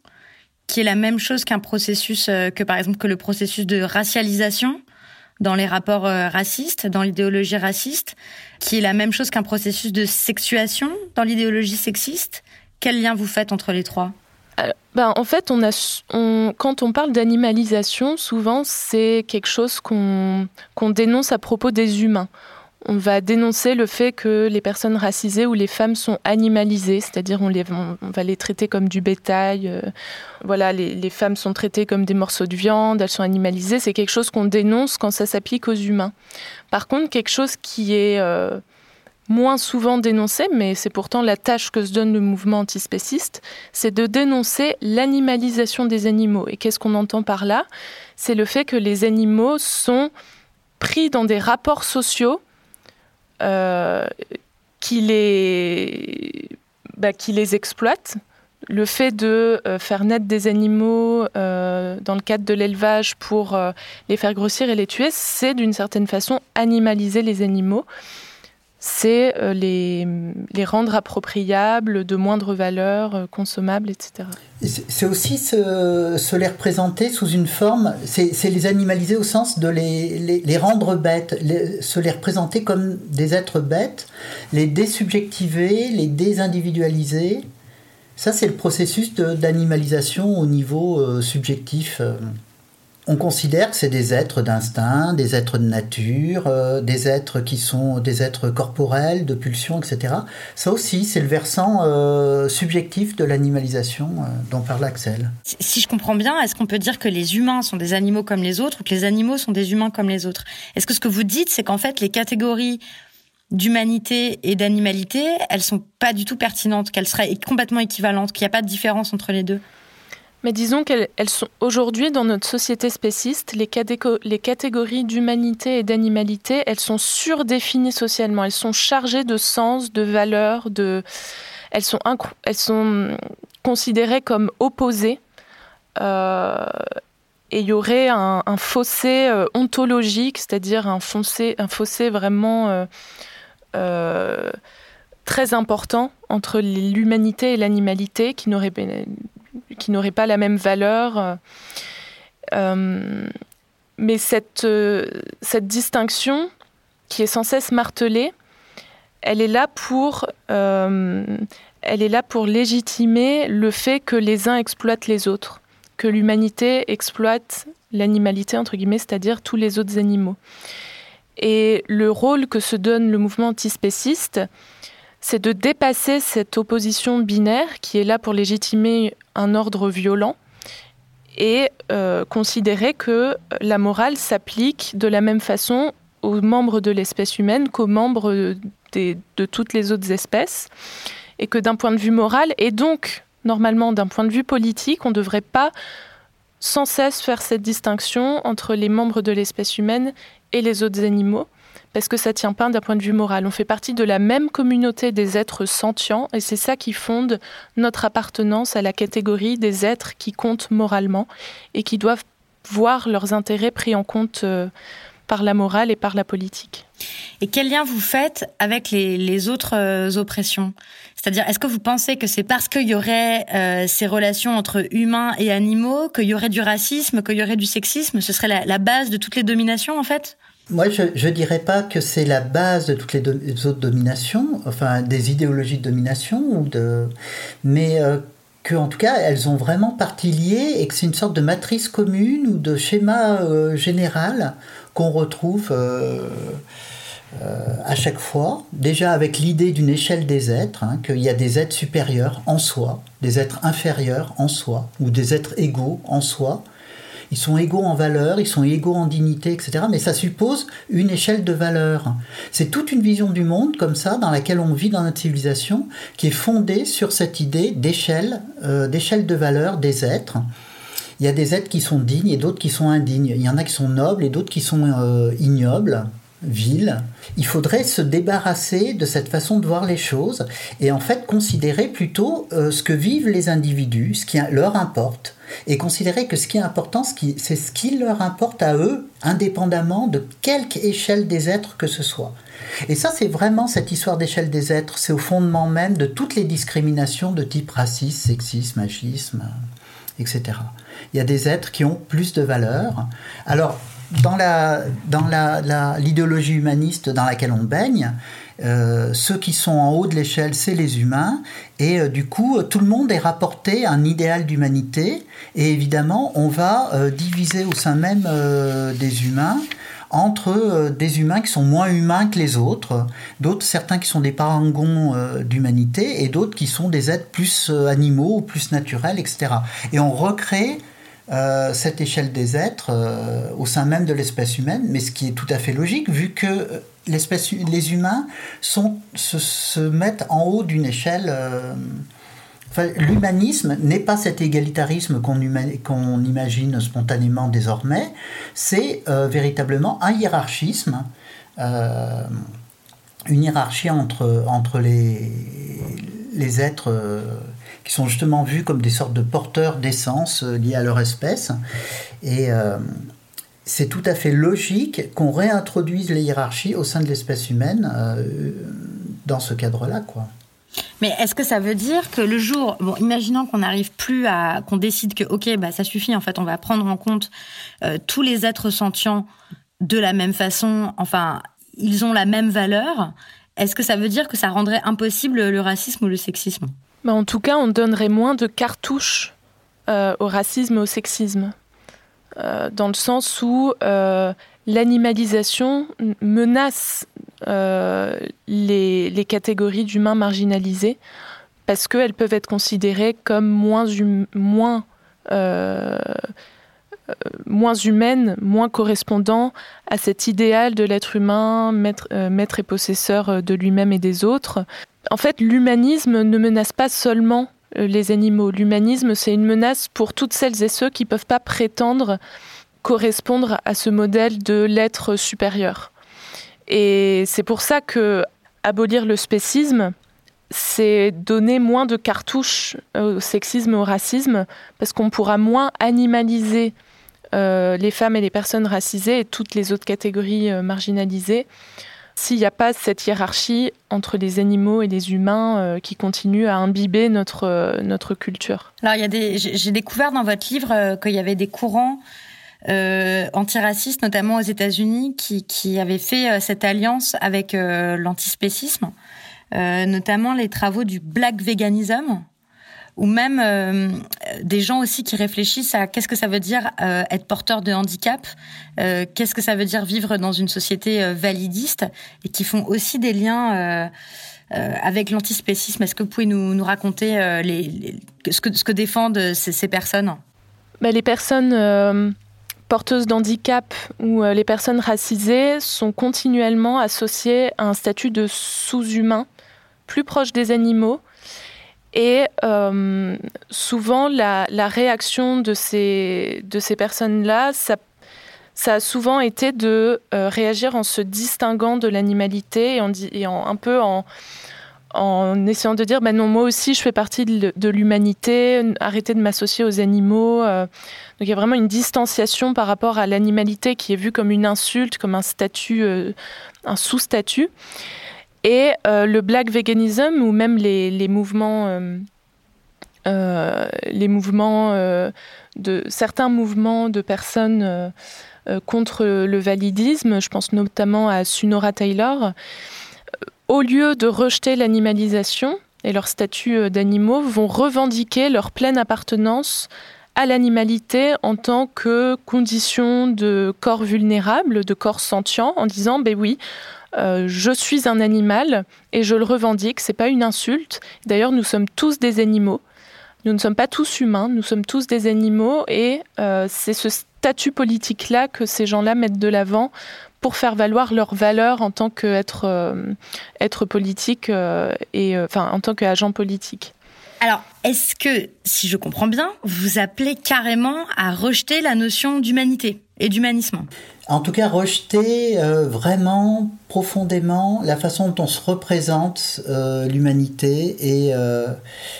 qui est la même chose qu'un processus euh, que par exemple que le processus de racialisation dans les rapports euh, racistes, dans l'idéologie raciste, qui est la même chose qu'un processus de sexuation dans l'idéologie sexiste. Quel lien vous faites entre les trois? Ben, en fait, on a, quand on parle d'animalisation, souvent c'est quelque chose qu'on dénonce à propos des humains on va dénoncer le fait que les personnes racisées ou les femmes sont animalisées, c'est-à-dire on, on, va les traiter comme du bétail. Euh, voilà, les, femmes sont traitées comme des morceaux de viande, elles sont animalisées. C'est quelque chose qu'on dénonce quand ça s'applique aux humains. Par contre, quelque chose qui est euh, moins souvent dénoncé, mais c'est pourtant la tâche que se donne le mouvement antispéciste, c'est de dénoncer l'animalisation des animaux. Et qu'est-ce qu'on entend par là? C'est le fait que les animaux sont pris dans des rapports sociaux qui, les, bah, les exploitent. Le fait de euh, faire naître des animaux euh, dans le cadre de l'élevage pour les faire grossir et les tuer, c'est d'une certaine façon animaliser les animaux c'est euh, les, les, rendre appropriables, de moindre valeur, euh, consommables, etc. C'est aussi se, les représenter sous une forme, c'est les animaliser au sens de les, les, les rendre bêtes, se les représenter comme des êtres bêtes, les désubjectiver, les désindividualiser. Ça, c'est le processus d'animalisation au niveau euh, subjectif on considère que c'est des êtres d'instinct, des êtres de nature, euh, des êtres qui sont des êtres corporels, de pulsions, etc. Ça aussi, c'est le versant euh, subjectif de l'animalisation euh, dont parle Axel. Si je comprends bien, est-ce qu'on peut dire que les humains sont des animaux comme les autres ou que les animaux sont des humains comme les autres? Est-ce que ce que vous dites, c'est qu'en fait, les catégories d'humanité et d'animalité, elles sont pas du tout pertinentes, qu'elles seraient complètement équivalentes, qu'il n'y a pas de différence entre les deux? Mais disons qu'elles sont aujourd'hui dans notre société spéciste, les, catégories d'humanité et d'animalité, elles sont surdéfinies socialement, elles sont chargées de sens, de valeurs, de... elles, sont elles sont considérées comme opposées. Euh, et il y aurait un, fossé euh, ontologique, c'est-à-dire un, un, fossé vraiment euh, très important entre l'humanité et l'animalité qui n'aurait qui n'auraient pas la même valeur. Euh, mais cette, euh, cette distinction qui est sans cesse martelée, elle est là pour, euh, elle est là pour légitimer le fait que les uns exploitent les autres, que l'humanité exploite l'animalité, entre guillemets, c'est-à-dire tous les autres animaux. Et le rôle que se donne le mouvement antispéciste, c'est de dépasser cette opposition binaire qui est là pour légitimer un ordre violent et euh, considérer que la morale s'applique de la même façon aux membres de l'espèce humaine qu'aux membres de toutes les autres espèces, et que d'un point de vue moral, et donc normalement d'un point de vue politique, on ne devrait pas sans cesse faire cette distinction entre les membres de l'espèce humaine et les autres animaux, parce que ça tient pas d'un point de vue moral? On fait partie de la même communauté des êtres sentients et c'est ça qui fonde notre appartenance à la catégorie des êtres qui comptent moralement et qui doivent voir leurs intérêts pris en compte euh, par la morale et par la politique. Et quel lien vous faites avec les, autres euh, oppressions? C'est-à-dire, est-ce que vous pensez que c'est parce qu'il y aurait euh, ces relations entre humains et animaux, qu'il y aurait du racisme, qu'il y aurait du sexisme? Ce serait la, la base de toutes les dominations, en fait? Moi, je ne dirais pas que c'est la base de toutes les, autres dominations, enfin des idéologies de domination, mais euh, qu'en tout cas, elles ont vraiment partie liée et que c'est une sorte de matrice commune ou de schéma euh, général qu'on retrouve. Euh, à chaque fois, déjà avec l'idée d'une échelle des êtres, hein, qu'il y a des êtres supérieurs en soi, des êtres inférieurs en soi, ou des êtres égaux en soi, ils sont égaux en valeur, ils sont égaux en dignité, etc. Mais ça suppose une échelle de valeur. C'est toute une vision du monde comme ça, dans laquelle on vit dans notre civilisation, qui est fondée sur cette idée d'échelle, euh, d'échelle de valeur des êtres. Il y a des êtres qui sont dignes et d'autres qui sont indignes. Il y en a qui sont nobles et d'autres qui sont euh, ignobles ville, il faudrait se débarrasser de cette façon de voir les choses et en fait considérer plutôt euh, ce que vivent les individus, ce qui leur importe, et considérer que ce qui est important, c'est ce qui leur importe à eux, indépendamment de quelque échelle des êtres que ce soit. Et ça, c'est vraiment cette histoire d'échelle des êtres, c'est au fondement même de toutes les discriminations de type racisme, sexisme, machisme, etc. Il y a des êtres qui ont plus de valeur. Alors, dans la dans l'idéologie humaniste dans laquelle on baigne, euh, ceux qui sont en haut de l'échelle, c'est les humains, et euh, du coup, tout le monde est rapporté à un idéal d'humanité, et évidemment, on va euh, diviser au sein même des humains entre des humains qui sont moins humains que les autres, d'autres certains qui sont des parangons d'humanité, et d'autres qui sont des êtres plus animaux, plus naturels, etc. Et on recrée euh, cette échelle des êtres euh, au sein même de l'espèce humaine, mais ce qui est tout à fait logique vu que euh, les humains se, mettent en haut d'une échelle. L'humanisme n'est pas cet égalitarisme qu'on imagine spontanément désormais, c'est véritablement un hiérarchisme, une hiérarchie entre, entre les, les êtres qui sont justement vus comme des sortes de porteurs d'essence euh, liés à leur espèce. Et euh, c'est tout à fait logique qu'on réintroduise les hiérarchies au sein de l'espèce humaine euh, dans ce cadre-là, quoi. Mais est-ce que ça veut dire que le jour, bon, imaginons qu'on n'arrive plus à, qu'on décide que, ok, bah ça suffit, en fait, on va prendre en compte tous les êtres sentients de la même façon, enfin, ils ont la même valeur. Est-ce que ça veut dire que ça rendrait impossible le racisme ou le sexisme? En tout cas, on donnerait moins de cartouches euh, au racisme et au sexisme, euh, dans le sens où euh, l'animalisation menace les, catégories d'humains marginalisés parce qu'elles peuvent être considérées comme moins, hum, moins, moins humaines, moins correspondant à cet idéal de l'être humain, maître et possesseur de lui-même et des autres, en fait, l'humanisme ne menace pas seulement euh, les animaux. L'humanisme, c'est une menace pour toutes celles et ceux qui ne peuvent pas prétendre correspondre à ce modèle de l'être supérieur. Et c'est pour ça que abolir le spécisme, c'est donner moins de cartouches au sexisme au racisme, parce qu'on pourra moins animaliser euh, les femmes et les personnes racisées et toutes les autres catégories euh, marginalisées s'il n'y a pas cette hiérarchie entre les animaux et les humains euh, qui continue à imbiber notre, euh, notre culture. Alors, il y a des, j'ai découvert dans votre livre euh, qu'il y avait des courants antiracistes, notamment aux États-Unis, qui, qui avaient fait cette alliance avec l'antispécisme, notamment les travaux du black veganism ou même euh, des gens aussi qui réfléchissent à qu'est-ce que ça veut dire euh, être porteur de handicap, euh, qu'est-ce que ça veut dire vivre dans une société validiste, et qui font aussi des liens avec l'antispécisme. Est-ce que vous pouvez nous, raconter ce, que, défendent ces, ces personnes? Bah, Les personnes porteuses d'handicap ou les personnes racisées sont continuellement associées à un statut de sous-humain, plus proche des animaux, et euh, souvent, la, réaction de ces, de ces personnes-là, ça, a souvent été de euh, réagir en se distinguant de l'animalité et en, un peu en, en essayant de dire, ben non, moi aussi, je fais partie de, l'humanité, arrêtez de m'associer aux animaux. Euh. donc il y a vraiment une distanciation par rapport à l'animalité qui est vue comme une insulte, comme un statut, un sous-statut. Et euh, le black veganism, ou même les, les mouvements, euh, euh, mouvements de certains mouvements de personnes contre le validisme, je pense notamment à Sunora Taylor, au lieu de rejeter l'animalisation et leur statut d'animaux, vont revendiquer leur pleine appartenance à l'animalité en tant que condition de corps vulnérable, de corps sentient, en disant ben oui, euh, je suis un animal et je le revendique, c'est pas une insulte. D'ailleurs, nous sommes tous des animaux. Nous ne sommes pas tous humains, nous sommes tous des animaux et euh, c'est ce statut politique-là que ces gens-là mettent de l'avant pour faire valoir leurs valeurs en tant qu'être euh, politique et enfin en tant qu'agent politique. Alors, est-ce que, si je comprends bien, vous appelez carrément à rejeter la notion d'humanité et d'humanisme? En tout cas, rejeter euh, vraiment profondément la façon dont on se représente euh, l'humanité et, euh,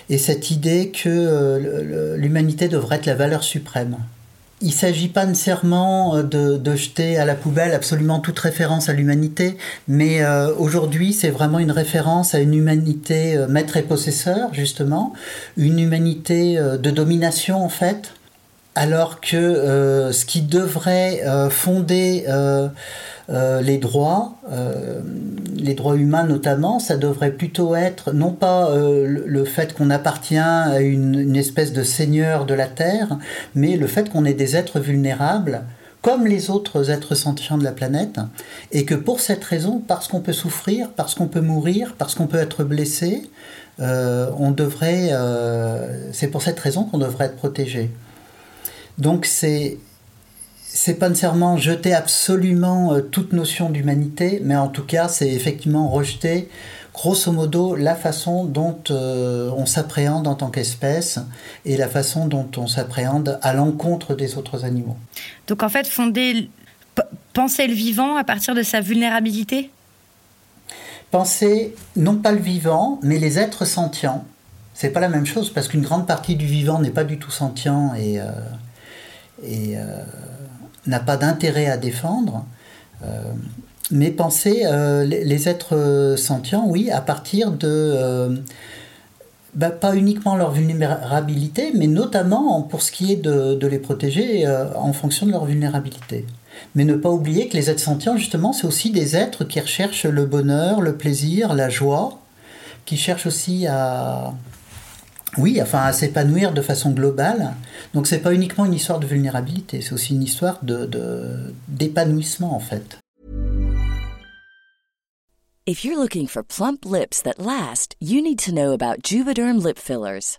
et, cette idée que l'humanité devrait être la valeur suprême. Il ne s'agit pas nécessairement euh, de, jeter à la poubelle absolument toute référence à l'humanité, mais aujourd'hui c'est vraiment une référence à une humanité maître et possesseur, justement, une humanité de domination en fait, alors que ce qui devrait fonder euh, les droits, euh, les droits humains notamment, ça devrait plutôt être non pas euh, le fait qu'on appartient à une, espèce de seigneur de la terre, mais le fait qu'on est des êtres vulnérables comme les autres êtres sentients de la planète, et que pour cette raison, parce qu'on peut souffrir, parce qu'on peut mourir, parce qu'on peut être blessé, on devrait, c'est pour cette raison qu'on devrait être protégé. Donc c'est c'est pas nécessairement jeter absolument euh, toute notion d'humanité, mais en tout cas, c'est effectivement rejeter, grosso modo, la façon dont euh, on s'appréhende en tant qu'espèce et la façon dont on s'appréhende à l'encontre des autres animaux. Donc en fait, fonder, penser le vivant à partir de sa vulnérabilité? Penser non pas le vivant, mais les êtres sentients. C'est pas la même chose parce qu'une grande partie du vivant n'est pas du tout sentient et, euh, et n'a pas d'intérêt à défendre. Euh, mais penser euh, les, êtres sentients, oui, à partir de euh, bah, pas uniquement leur vulnérabilité, mais notamment pour ce qui est de, les protéger en fonction de leur vulnérabilité. Mais ne pas oublier que les êtres sentients, justement, c'est aussi des êtres qui recherchent le bonheur, le plaisir, la joie, qui cherchent aussi à, oui, enfin à s'épanouir de façon globale. Donc c'est pas uniquement une histoire de vulnérabilité, c'est aussi une histoire de d'épanouissement en fait. If you're looking for plump lips that last, you need to know about Juvederm lip fillers.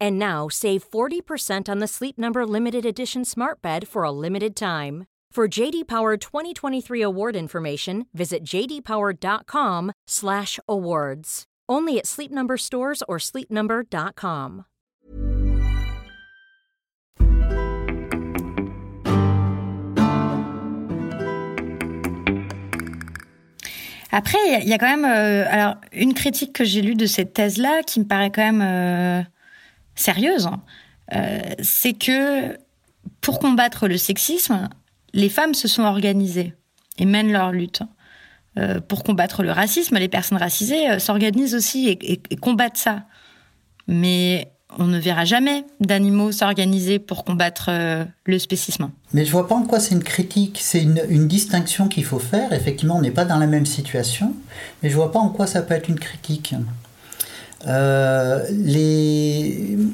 And now save 40% on the Sleep Number limited edition smart bed for a limited time. For JD Power 2023 award information, visit jdpower.com/awards. Only at Sleep Number stores or sleepnumber.com. Après, il y, a quand même euh, alors une critique que j'ai lue de cette thèse-là qui me paraît quand même euh, sérieuse, hein. euh, c'est que pour combattre le sexisme, les femmes se sont organisées et mènent leur lutte. Euh, pour combattre le racisme, les personnes racisées euh, s'organisent aussi et, combattent ça. Mais on ne verra jamais d'animaux s'organiser pour combattre le spécisme. Mais je vois pas en quoi c'est une critique. C'est une, distinction qu'il faut faire. Effectivement, on n'est pas dans la même situation, mais je vois pas en quoi ça peut être une critique. Euh.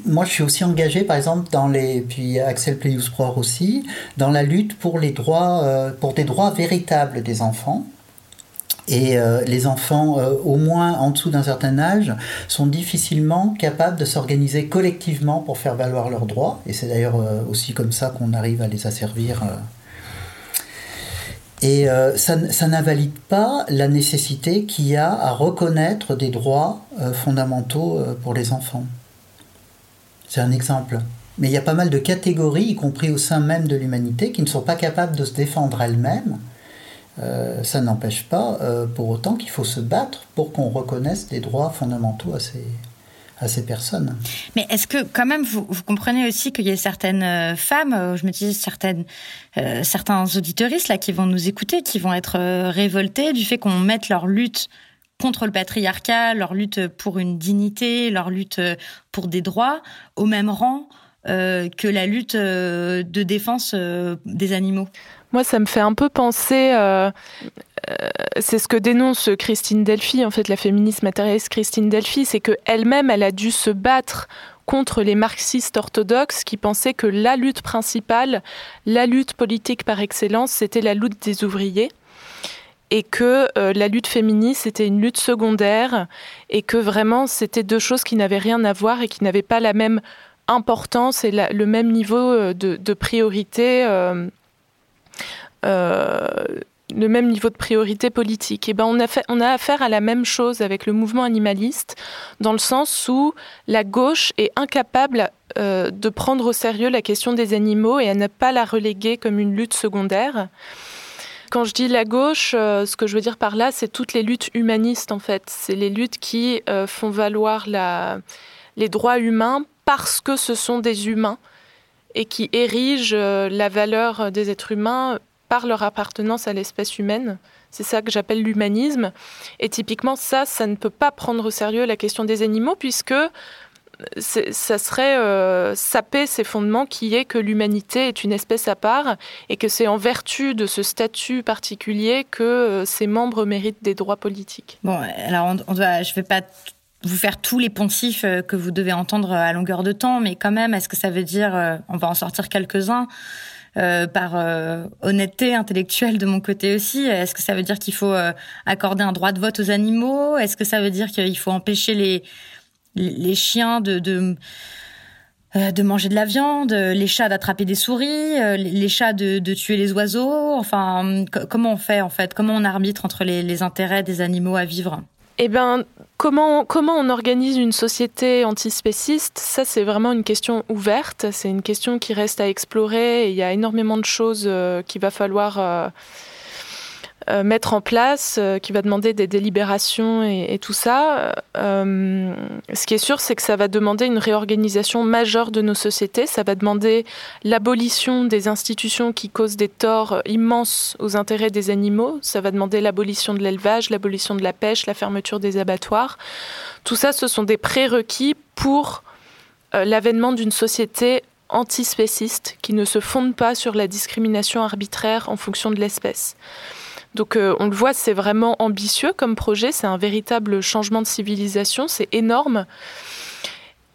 Moi, je suis aussi engagé, par exemple, dans les, puis Axel Pleius aussi, dans la lutte pour les droits, euh, pour des droits véritables des enfants. Et euh, les enfants, au moins en dessous d'un certain âge, sont difficilement capables de s'organiser collectivement pour faire valoir leurs droits. Et c'est d'ailleurs aussi comme ça qu'on arrive à les asservir. Et ça, ça n'invalide pas la nécessité qu'il y a à reconnaître des droits fondamentaux pour les enfants. C'est un exemple. Mais il y a pas mal de catégories, y compris au sein même de l'humanité, qui ne sont pas capables de se défendre elles-mêmes euh, ça n'empêche pas euh, pour autant qu'il faut se battre pour qu'on reconnaisse des droits fondamentaux à ces, à ces personnes. Mais est-ce que quand même vous, vous comprenez aussi qu'il y a certaines euh, femmes, je me dis certaines, certains auditeuristes là qui vont nous écouter, qui vont être révoltés du fait qu'on mette leur lutte contre le patriarcat, leur lutte pour une dignité, leur lutte pour des droits au même rang que la lutte de défense des animaux moi, ça me fait un peu penser, euh, euh, c'est ce que dénonce Christine Delphi, en fait, la féministe matérialiste Christine Delphi, c'est qu'elle-même, elle a dû se battre contre les marxistes orthodoxes qui pensaient que la lutte principale, la lutte politique par excellence, c'était la lutte des ouvriers et que euh, la lutte féministe c'était une lutte secondaire et que vraiment c'était deux choses qui n'avaient rien à voir et qui n'avaient pas la même importance et le même niveau de, priorité euh, le même niveau de priorité politique. Et ben on a, fait, on a affaire à la même chose avec le mouvement animaliste, dans le sens où la gauche est incapable euh, de prendre au sérieux la question des animaux et à ne pas la reléguer comme une lutte secondaire. Quand je dis la gauche, euh, ce que je veux dire par là, c'est toutes les luttes humanistes en fait. C'est les luttes qui font valoir les droits humains parce que ce sont des humains et qui érigent la valeur des êtres humains par leur appartenance à l'espèce humaine. C'est ça que j'appelle l'humanisme. Et typiquement, ça, ça ne peut pas prendre au sérieux la question des animaux, puisque ça serait euh, saper ces fondements qui est que l'humanité est une espèce à part et que c'est en vertu de ce statut particulier que euh, ses membres méritent des droits politiques. Bon, alors je ne vais pas vous faire tous les poncifs euh, que vous devez entendre à longueur de temps, mais quand même, est-ce que ça veut dire, on va en sortir quelques-uns, euh, par euh, honnêteté intellectuelle de mon côté aussi. Est-ce que ça veut dire qu'il faut euh, accorder un droit de vote aux animaux? Est-ce que ça veut dire qu'il faut empêcher les les chiens de, de de manger de la viande, les chats d'attraper des souris, les chats de, de tuer les oiseaux? Enfin, comment on fait en fait? Comment on arbitre entre les, les intérêts des animaux à vivre? Eh bien, comment, comment on organise une société antispéciste? Ça, c'est vraiment une question ouverte. C'est une question qui reste à explorer. il y a énormément de choses euh, qu'il va falloir euh, mettre en place, euh, qui va demander des délibérations et, tout ça. Euh, ce qui est sûr, c'est que ça va demander une réorganisation majeure de nos sociétés. Ça va demander l'abolition des institutions qui causent des torts immenses aux intérêts des animaux. Ça va demander l'abolition de l'élevage, l'abolition de la pêche, la fermeture des abattoirs. Tout ça, ce sont des prérequis pour l'avènement d'une société antispéciste qui ne se fonde pas sur la discrimination arbitraire en fonction de l'espèce. Donc euh, on le voit, c'est vraiment ambitieux comme projet, c'est un véritable changement de civilisation, c'est énorme.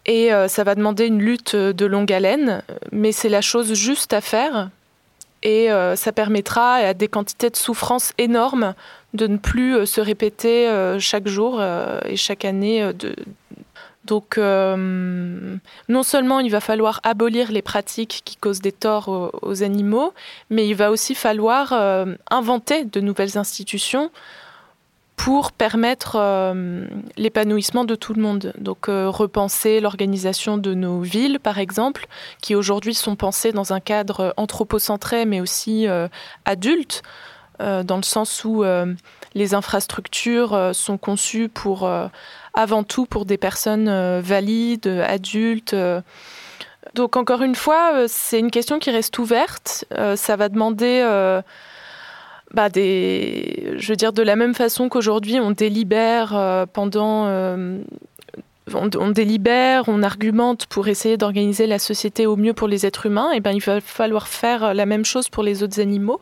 Et euh, ça va demander une lutte de longue haleine, mais c'est la chose juste à faire. Et euh, ça permettra à des quantités de souffrance énormes de ne plus se répéter chaque jour et chaque année de, donc, euh, non seulement il va falloir abolir les pratiques qui causent des torts aux, animaux, mais il va aussi falloir euh, inventer de nouvelles institutions pour permettre euh, l'épanouissement de tout le monde. Donc, repenser l'organisation de nos villes, par exemple, qui aujourd'hui sont pensées dans un cadre anthropocentré, mais aussi adulte, dans le sens où les infrastructures sont conçues pour avant tout pour des personnes euh, valides, adultes. Euh. Donc encore une fois, euh, c'est une question qui reste ouverte. ça va demander bah, je veux dire, de la même façon qu'aujourd'hui on délibère pendant on, délibère, on argumente pour essayer d'organiser la société au mieux pour les êtres humains, et ben il va falloir faire la même chose pour les autres animaux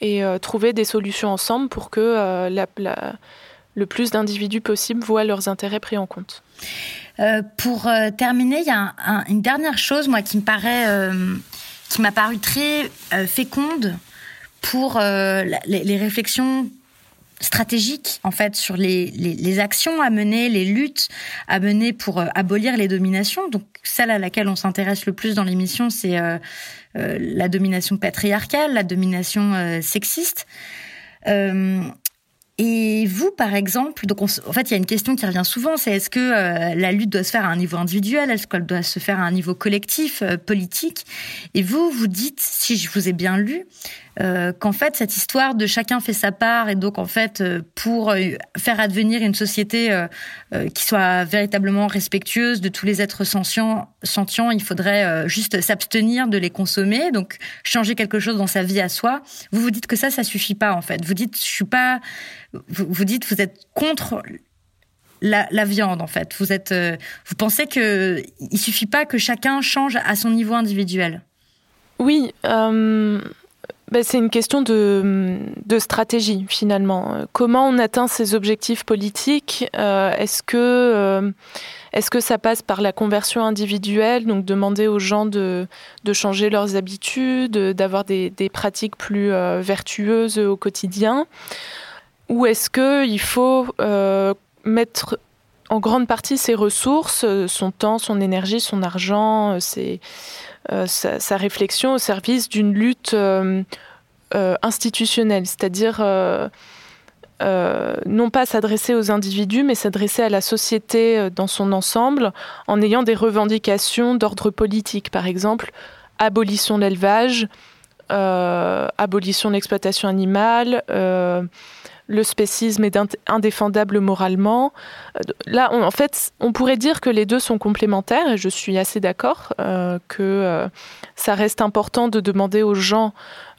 et trouver des solutions ensemble pour que le plus d'individus possible voient leurs intérêts pris en compte. pour terminer, il y a une dernière chose moi qui me paraît, qui m'a paru très féconde pour les réflexions stratégique en fait sur les, les, actions à mener, les luttes à mener pour euh, abolir les dominations. Donc celle à laquelle on s'intéresse le plus dans l'émission, c'est euh, euh, la domination patriarcale, la domination sexiste. Et vous, par exemple, donc en fait, il y a une question qui revient souvent, c'est est-ce que la lutte doit se faire à un niveau individuel, est-ce qu'elle doit se faire à un niveau collectif, politique? Et vous, vous dites, si je vous ai bien lu, euh, qu'en fait cette histoire de chacun fait sa part et donc en fait euh, pour euh, faire advenir une société qui soit véritablement respectueuse de tous les êtres sentients, il faudrait juste s'abstenir de les consommer, donc changer quelque chose dans sa vie à soi. Vous vous dites que ça, ça suffit pas en fait. Vous dites, je suis pas. Vous, dites, vous êtes contre la, viande en fait. Vous êtes, vous pensez que il suffit pas que chacun change à son niveau individuel? Oui, bah, c'est une question de, stratégie finalement. Comment on atteint ces objectifs politiques euh, Est-ce que, euh, que ça passe par la conversion individuelle, donc demander aux gens de, de changer leurs habitudes, d'avoir des, des, pratiques plus euh, vertueuses au quotidien Ou est-ce qu'il faut mettre en grande partie ses ressources, son temps, son énergie, son argent, ses euh, sa, réflexion au service d'une lutte euh, euh, institutionnelle, c'est-à-dire non pas s'adresser aux individus, mais s'adresser à la société dans son ensemble en ayant des revendications d'ordre politique, par exemple abolition de l'élevage, abolition de l'exploitation animale, le spécisme est indéfendable moralement. Euh, là, en fait, on pourrait dire que les deux sont complémentaires, et je suis assez d'accord euh, que euh, ça reste important de demander aux gens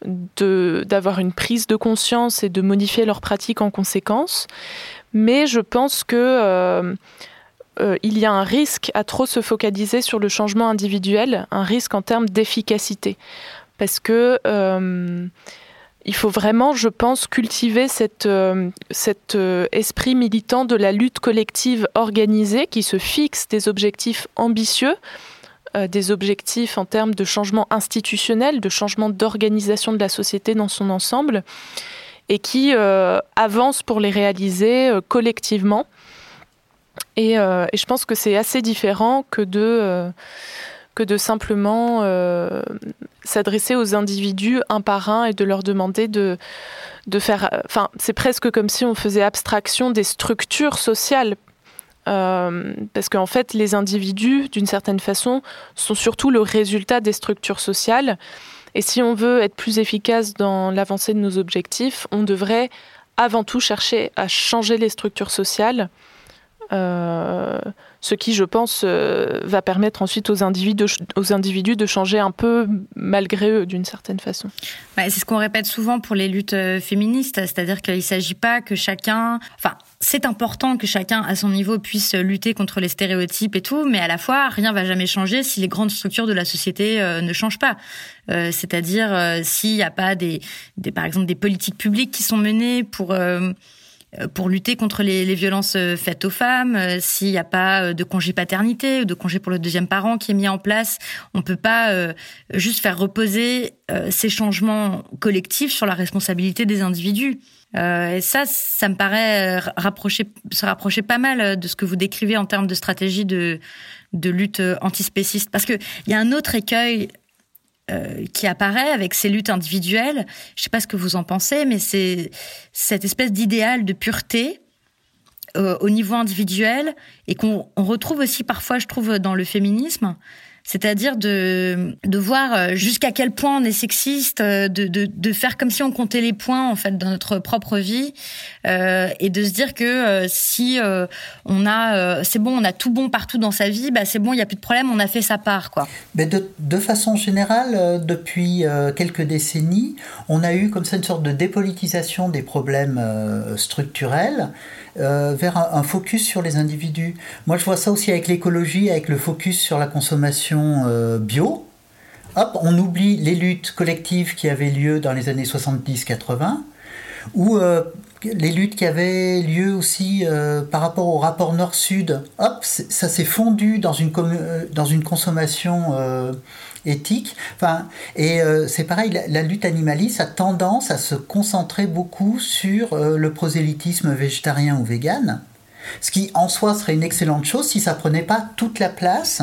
d'avoir une prise de conscience et de modifier leurs pratiques en conséquence. Mais je pense que il y a un risque à trop se focaliser sur le changement individuel, un risque en termes d'efficacité, parce que il faut vraiment, je pense, cultiver cet euh, euh, esprit militant de la lutte collective organisée qui se fixe des objectifs ambitieux, euh, des objectifs en termes de changement institutionnel, de changement d'organisation de la société dans son ensemble, et qui avance pour les réaliser collectivement. Et, je pense que c'est assez différent que de que de simplement euh, s'adresser aux individus un par un et de leur demander de, de faire... Enfin, c'est presque comme si on faisait abstraction des structures sociales. Euh, parce qu'en fait, les individus, d'une certaine façon, sont surtout le résultat des structures sociales. Et si on veut être plus efficace dans l'avancée de nos objectifs, on devrait avant tout chercher à changer les structures sociales. Euh, ce qui, je pense, euh, va permettre ensuite aux individus, de, changer un peu malgré eux, d'une certaine façon. c'est ce qu'on répète souvent pour les luttes euh, féministes, c'est-à-dire qu'il ne s'agit pas que chacun... Enfin, c'est important que chacun, à son niveau, puisse lutter contre les stéréotypes et tout, mais à la fois, rien va jamais changer si les grandes structures de la société ne changent pas. c'est-à-dire s'il n'y a pas par exemple, des politiques publiques qui sont menées pour pour lutter contre les, violences euh, faites aux femmes, euh, s'il n'y a pas de congé paternité ou de congé pour le deuxième parent qui est mis en place, on peut pas juste faire reposer ces changements collectifs sur la responsabilité des individus. et ça, ça me paraît se rapprocher pas mal de ce que vous décrivez en termes de stratégie de, de lutte antispéciste. Parce que il y a un autre écueil euh, qui apparaît avec ces luttes individuelles. Je ne sais pas ce que vous en pensez, mais c'est cette espèce d'idéal de pureté euh, au niveau individuel et qu'on retrouve aussi parfois, je trouve, dans le féminisme c'est-à-dire de, de voir euh, jusqu'à quel point on est sexiste, euh, de, de, de, faire comme si on comptait les points en fait dans notre propre vie, euh, et de se dire que si on a, c'est bon, on a tout bon partout dans sa vie, bah c'est bon, il y a plus de problème, on a fait sa part, quoi. Mais de, de façon générale, depuis quelques décennies, on a eu comme ça une sorte de dépolitisation des problèmes structurels euh, vers un, focus sur les individus. Moi, je vois ça aussi avec l'écologie, avec le focus sur la consommation euh, bio. Hop, on oublie les luttes collectives qui avaient lieu dans les années 70-80, ou euh, les luttes qui avaient lieu aussi par rapport au rapport nord-sud. Hop, ça s'est fondu dans une, dans une consommation éthique. Enfin, et euh, c'est pareil, la, lutte animaliste a tendance à se concentrer beaucoup sur euh, le prosélytisme végétarien ou vegan, ce qui en soi serait une excellente chose si ça prenait pas toute la place.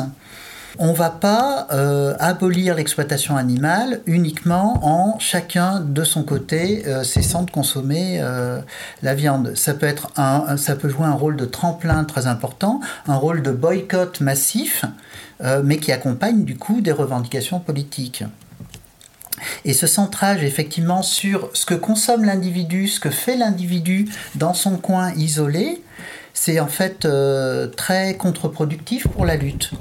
On va pas euh, abolir l'exploitation animale uniquement en chacun de son côté cessant de consommer la viande. Ça peut être un, ça peut jouer un rôle de tremplin très important, un rôle de boycott massif euh, mais qui accompagne du coup des revendications politiques. Et ce centrage effectivement sur ce que consomme l'individu, ce que fait l'individu dans son coin isolé, c'est en fait euh, très contre-productif pour la lutte.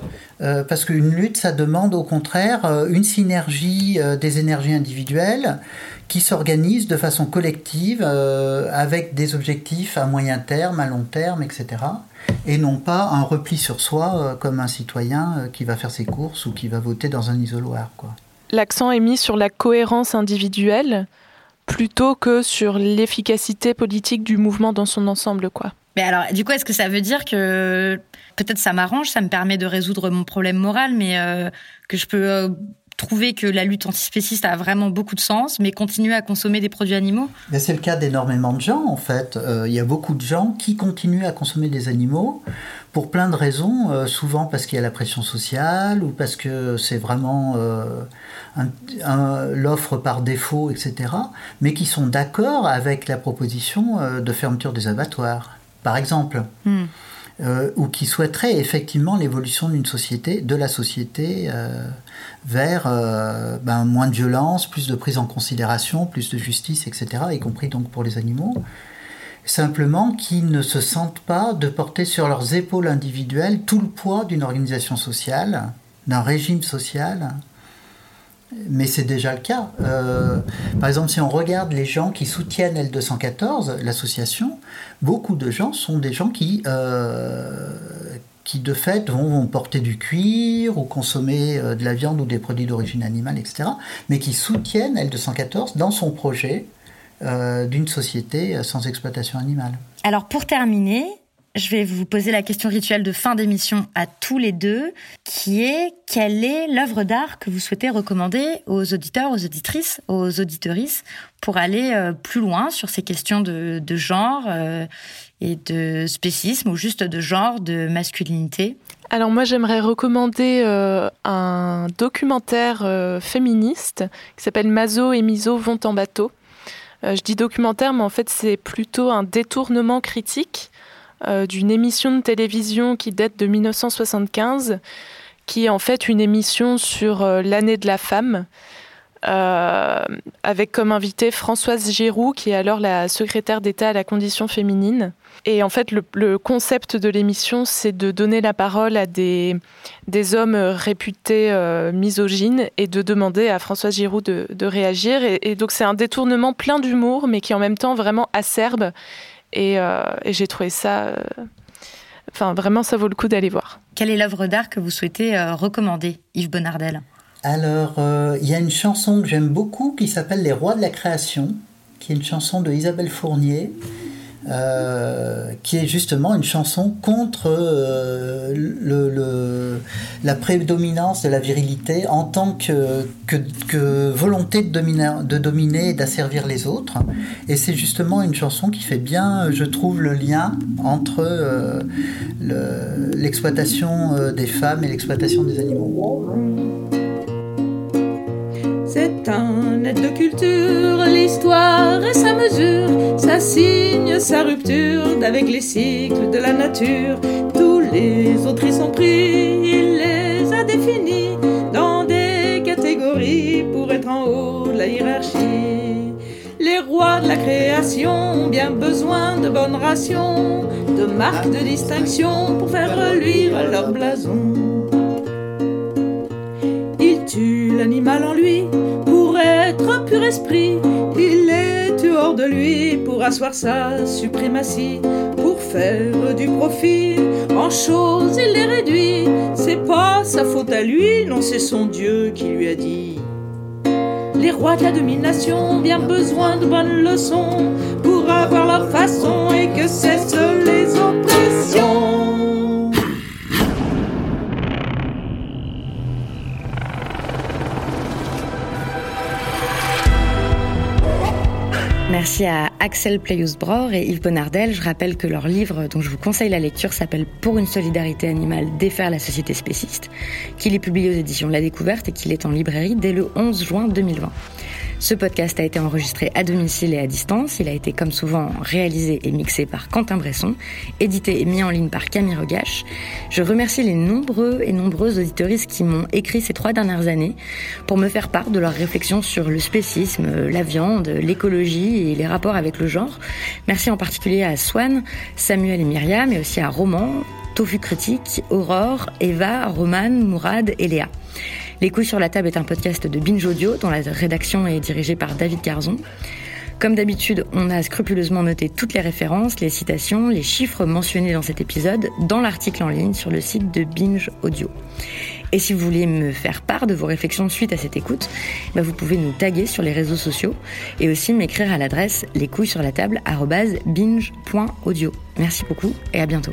Euh, parce qu'une lutte, ça demande au contraire une synergie des énergies individuelles qui s'organisent de façon collective avec des objectifs à moyen terme, à long terme, etc et non pas un repli sur soi euh, comme un citoyen euh, qui va faire ses courses ou qui va voter dans un isoloir. L'accent est mis sur la cohérence individuelle plutôt que sur l'efficacité politique du mouvement dans son ensemble. Quoi. Mais alors, du coup, est-ce que ça veut dire que peut-être ça m'arrange, ça me permet de résoudre mon problème moral, mais euh, que je peux trouver que la lutte antispéciste a vraiment beaucoup de sens, mais continuer à consommer des produits animaux C'est le cas d'énormément de gens, en fait. Euh, il y a beaucoup de gens qui continuent à consommer des animaux pour plein de raisons, euh, souvent parce qu'il y a la pression sociale ou parce que c'est vraiment euh, l'offre par défaut, etc., mais qui sont d'accord avec la proposition de fermeture des abattoirs, par exemple. Hmm. Ou qui souhaiteraient effectivement l'évolution d'une société, de la société vers euh, ben, moins de violence, plus de prise en considération, plus de justice, etc., y compris donc pour les animaux. Simplement qui ne se sentent pas de porter sur leurs épaules individuelles tout le poids d'une organisation sociale, d'un régime social, mais c'est déjà le cas. Euh, par exemple, si on regarde les gens qui soutiennent L214, l'association, beaucoup de gens sont des gens qui, euh, qui de fait vont, porter du cuir ou consommer euh, de la viande ou des produits d'origine animale, etc., mais qui soutiennent L214 dans son projet d'une société sans exploitation animale. Alors pour terminer, je vais vous poser la question rituelle de fin d'émission à tous les deux, qui est quelle est l'œuvre d'art que vous souhaitez recommander aux auditeurs, aux auditrices, aux auditorices pour aller euh, plus loin sur ces questions de, genre euh, et de spécisme ou juste de genre, de masculinité alors moi j'aimerais recommander euh, un documentaire féministe qui s'appelle Mazo et Miso vont en bateau. je dis documentaire mais en fait c'est plutôt un détournement critique euh, d'une émission de télévision qui date de 1975, qui est en fait une émission sur euh, l'année de la femme. Euh, avec comme invité Françoise Giroud, qui est alors la secrétaire d'État à la condition féminine. Et en fait, le, concept de l'émission, c'est de donner la parole à des, hommes réputés misogynes et de demander à Françoise Giroud de, réagir. Et, et donc, c'est un détournement plein d'humour, mais qui en même temps vraiment acerbe euh, et, j'ai trouvé ça. Euh, enfin, vraiment, ça vaut le coup d'aller voir. Quelle est l'œuvre d'art que vous souhaitez euh, recommander, Yves Bonardel Alors, il y a une chanson que j'aime beaucoup qui s'appelle Les Rois de la Création, qui est une chanson de Isabelle Fournier. Euh, qui est justement une chanson contre euh, la prédominance de la virilité en tant que, volonté de dominer, de dominer et d'asservir les autres. Et c'est justement une chanson qui fait bien, je trouve, le lien entre euh, l'exploitation des femmes et l'exploitation des animaux. C'est un aide de culture, l'histoire et sa mesure, ça signe sa rupture d'avec les cycles de la nature. Tous les autres y sont pris, il les a définis dans des catégories pour être en haut de la hiérarchie. Les rois de la création ont bien besoin de bonnes rations, de marques de distinction pour faire reluire leur blason l'animal en lui pour être un pur esprit. Il est hors de lui pour asseoir sa suprématie, pour faire du profit. En choses, il les réduit. C'est pas sa faute à lui, non, c'est son Dieu qui lui a dit. Les rois de la domination bien besoin de bonnes leçons pour avoir leur façon et que cessent les oppressions. Merci à Axel Playus-Bror et Yves Bonardel. Je rappelle que leur livre, dont je vous conseille la lecture, s'appelle Pour une solidarité animale, défaire la société spéciste, qu'il est publié aux éditions La Découverte et qu'il est en librairie dès le 11 juin 2020. Ce podcast a été enregistré à domicile et à distance. Il a été, comme souvent, réalisé et mixé par Quentin Bresson, édité et mis en ligne par Camille Regache. Je remercie les nombreux et nombreuses auditoristes qui m'ont écrit ces trois dernières années pour me faire part de leurs réflexions sur le spécisme, la viande, l'écologie et les rapports avec le genre. Merci en particulier à Swan, Samuel et Myriam, mais aussi à Roman, Tofu Critique, Aurore, Eva, Roman, Mourad et Léa. Les couilles sur la table est un podcast de Binge Audio dont la rédaction est dirigée par David Garzon. Comme d'habitude, on a scrupuleusement noté toutes les références, les citations, les chiffres mentionnés dans cet épisode dans l'article en ligne sur le site de Binge Audio. Et si vous voulez me faire part de vos réflexions suite à cette écoute, bah vous pouvez nous taguer sur les réseaux sociaux et aussi m'écrire à l'adresse les couilles sur la table binge.audio. Merci beaucoup et à bientôt.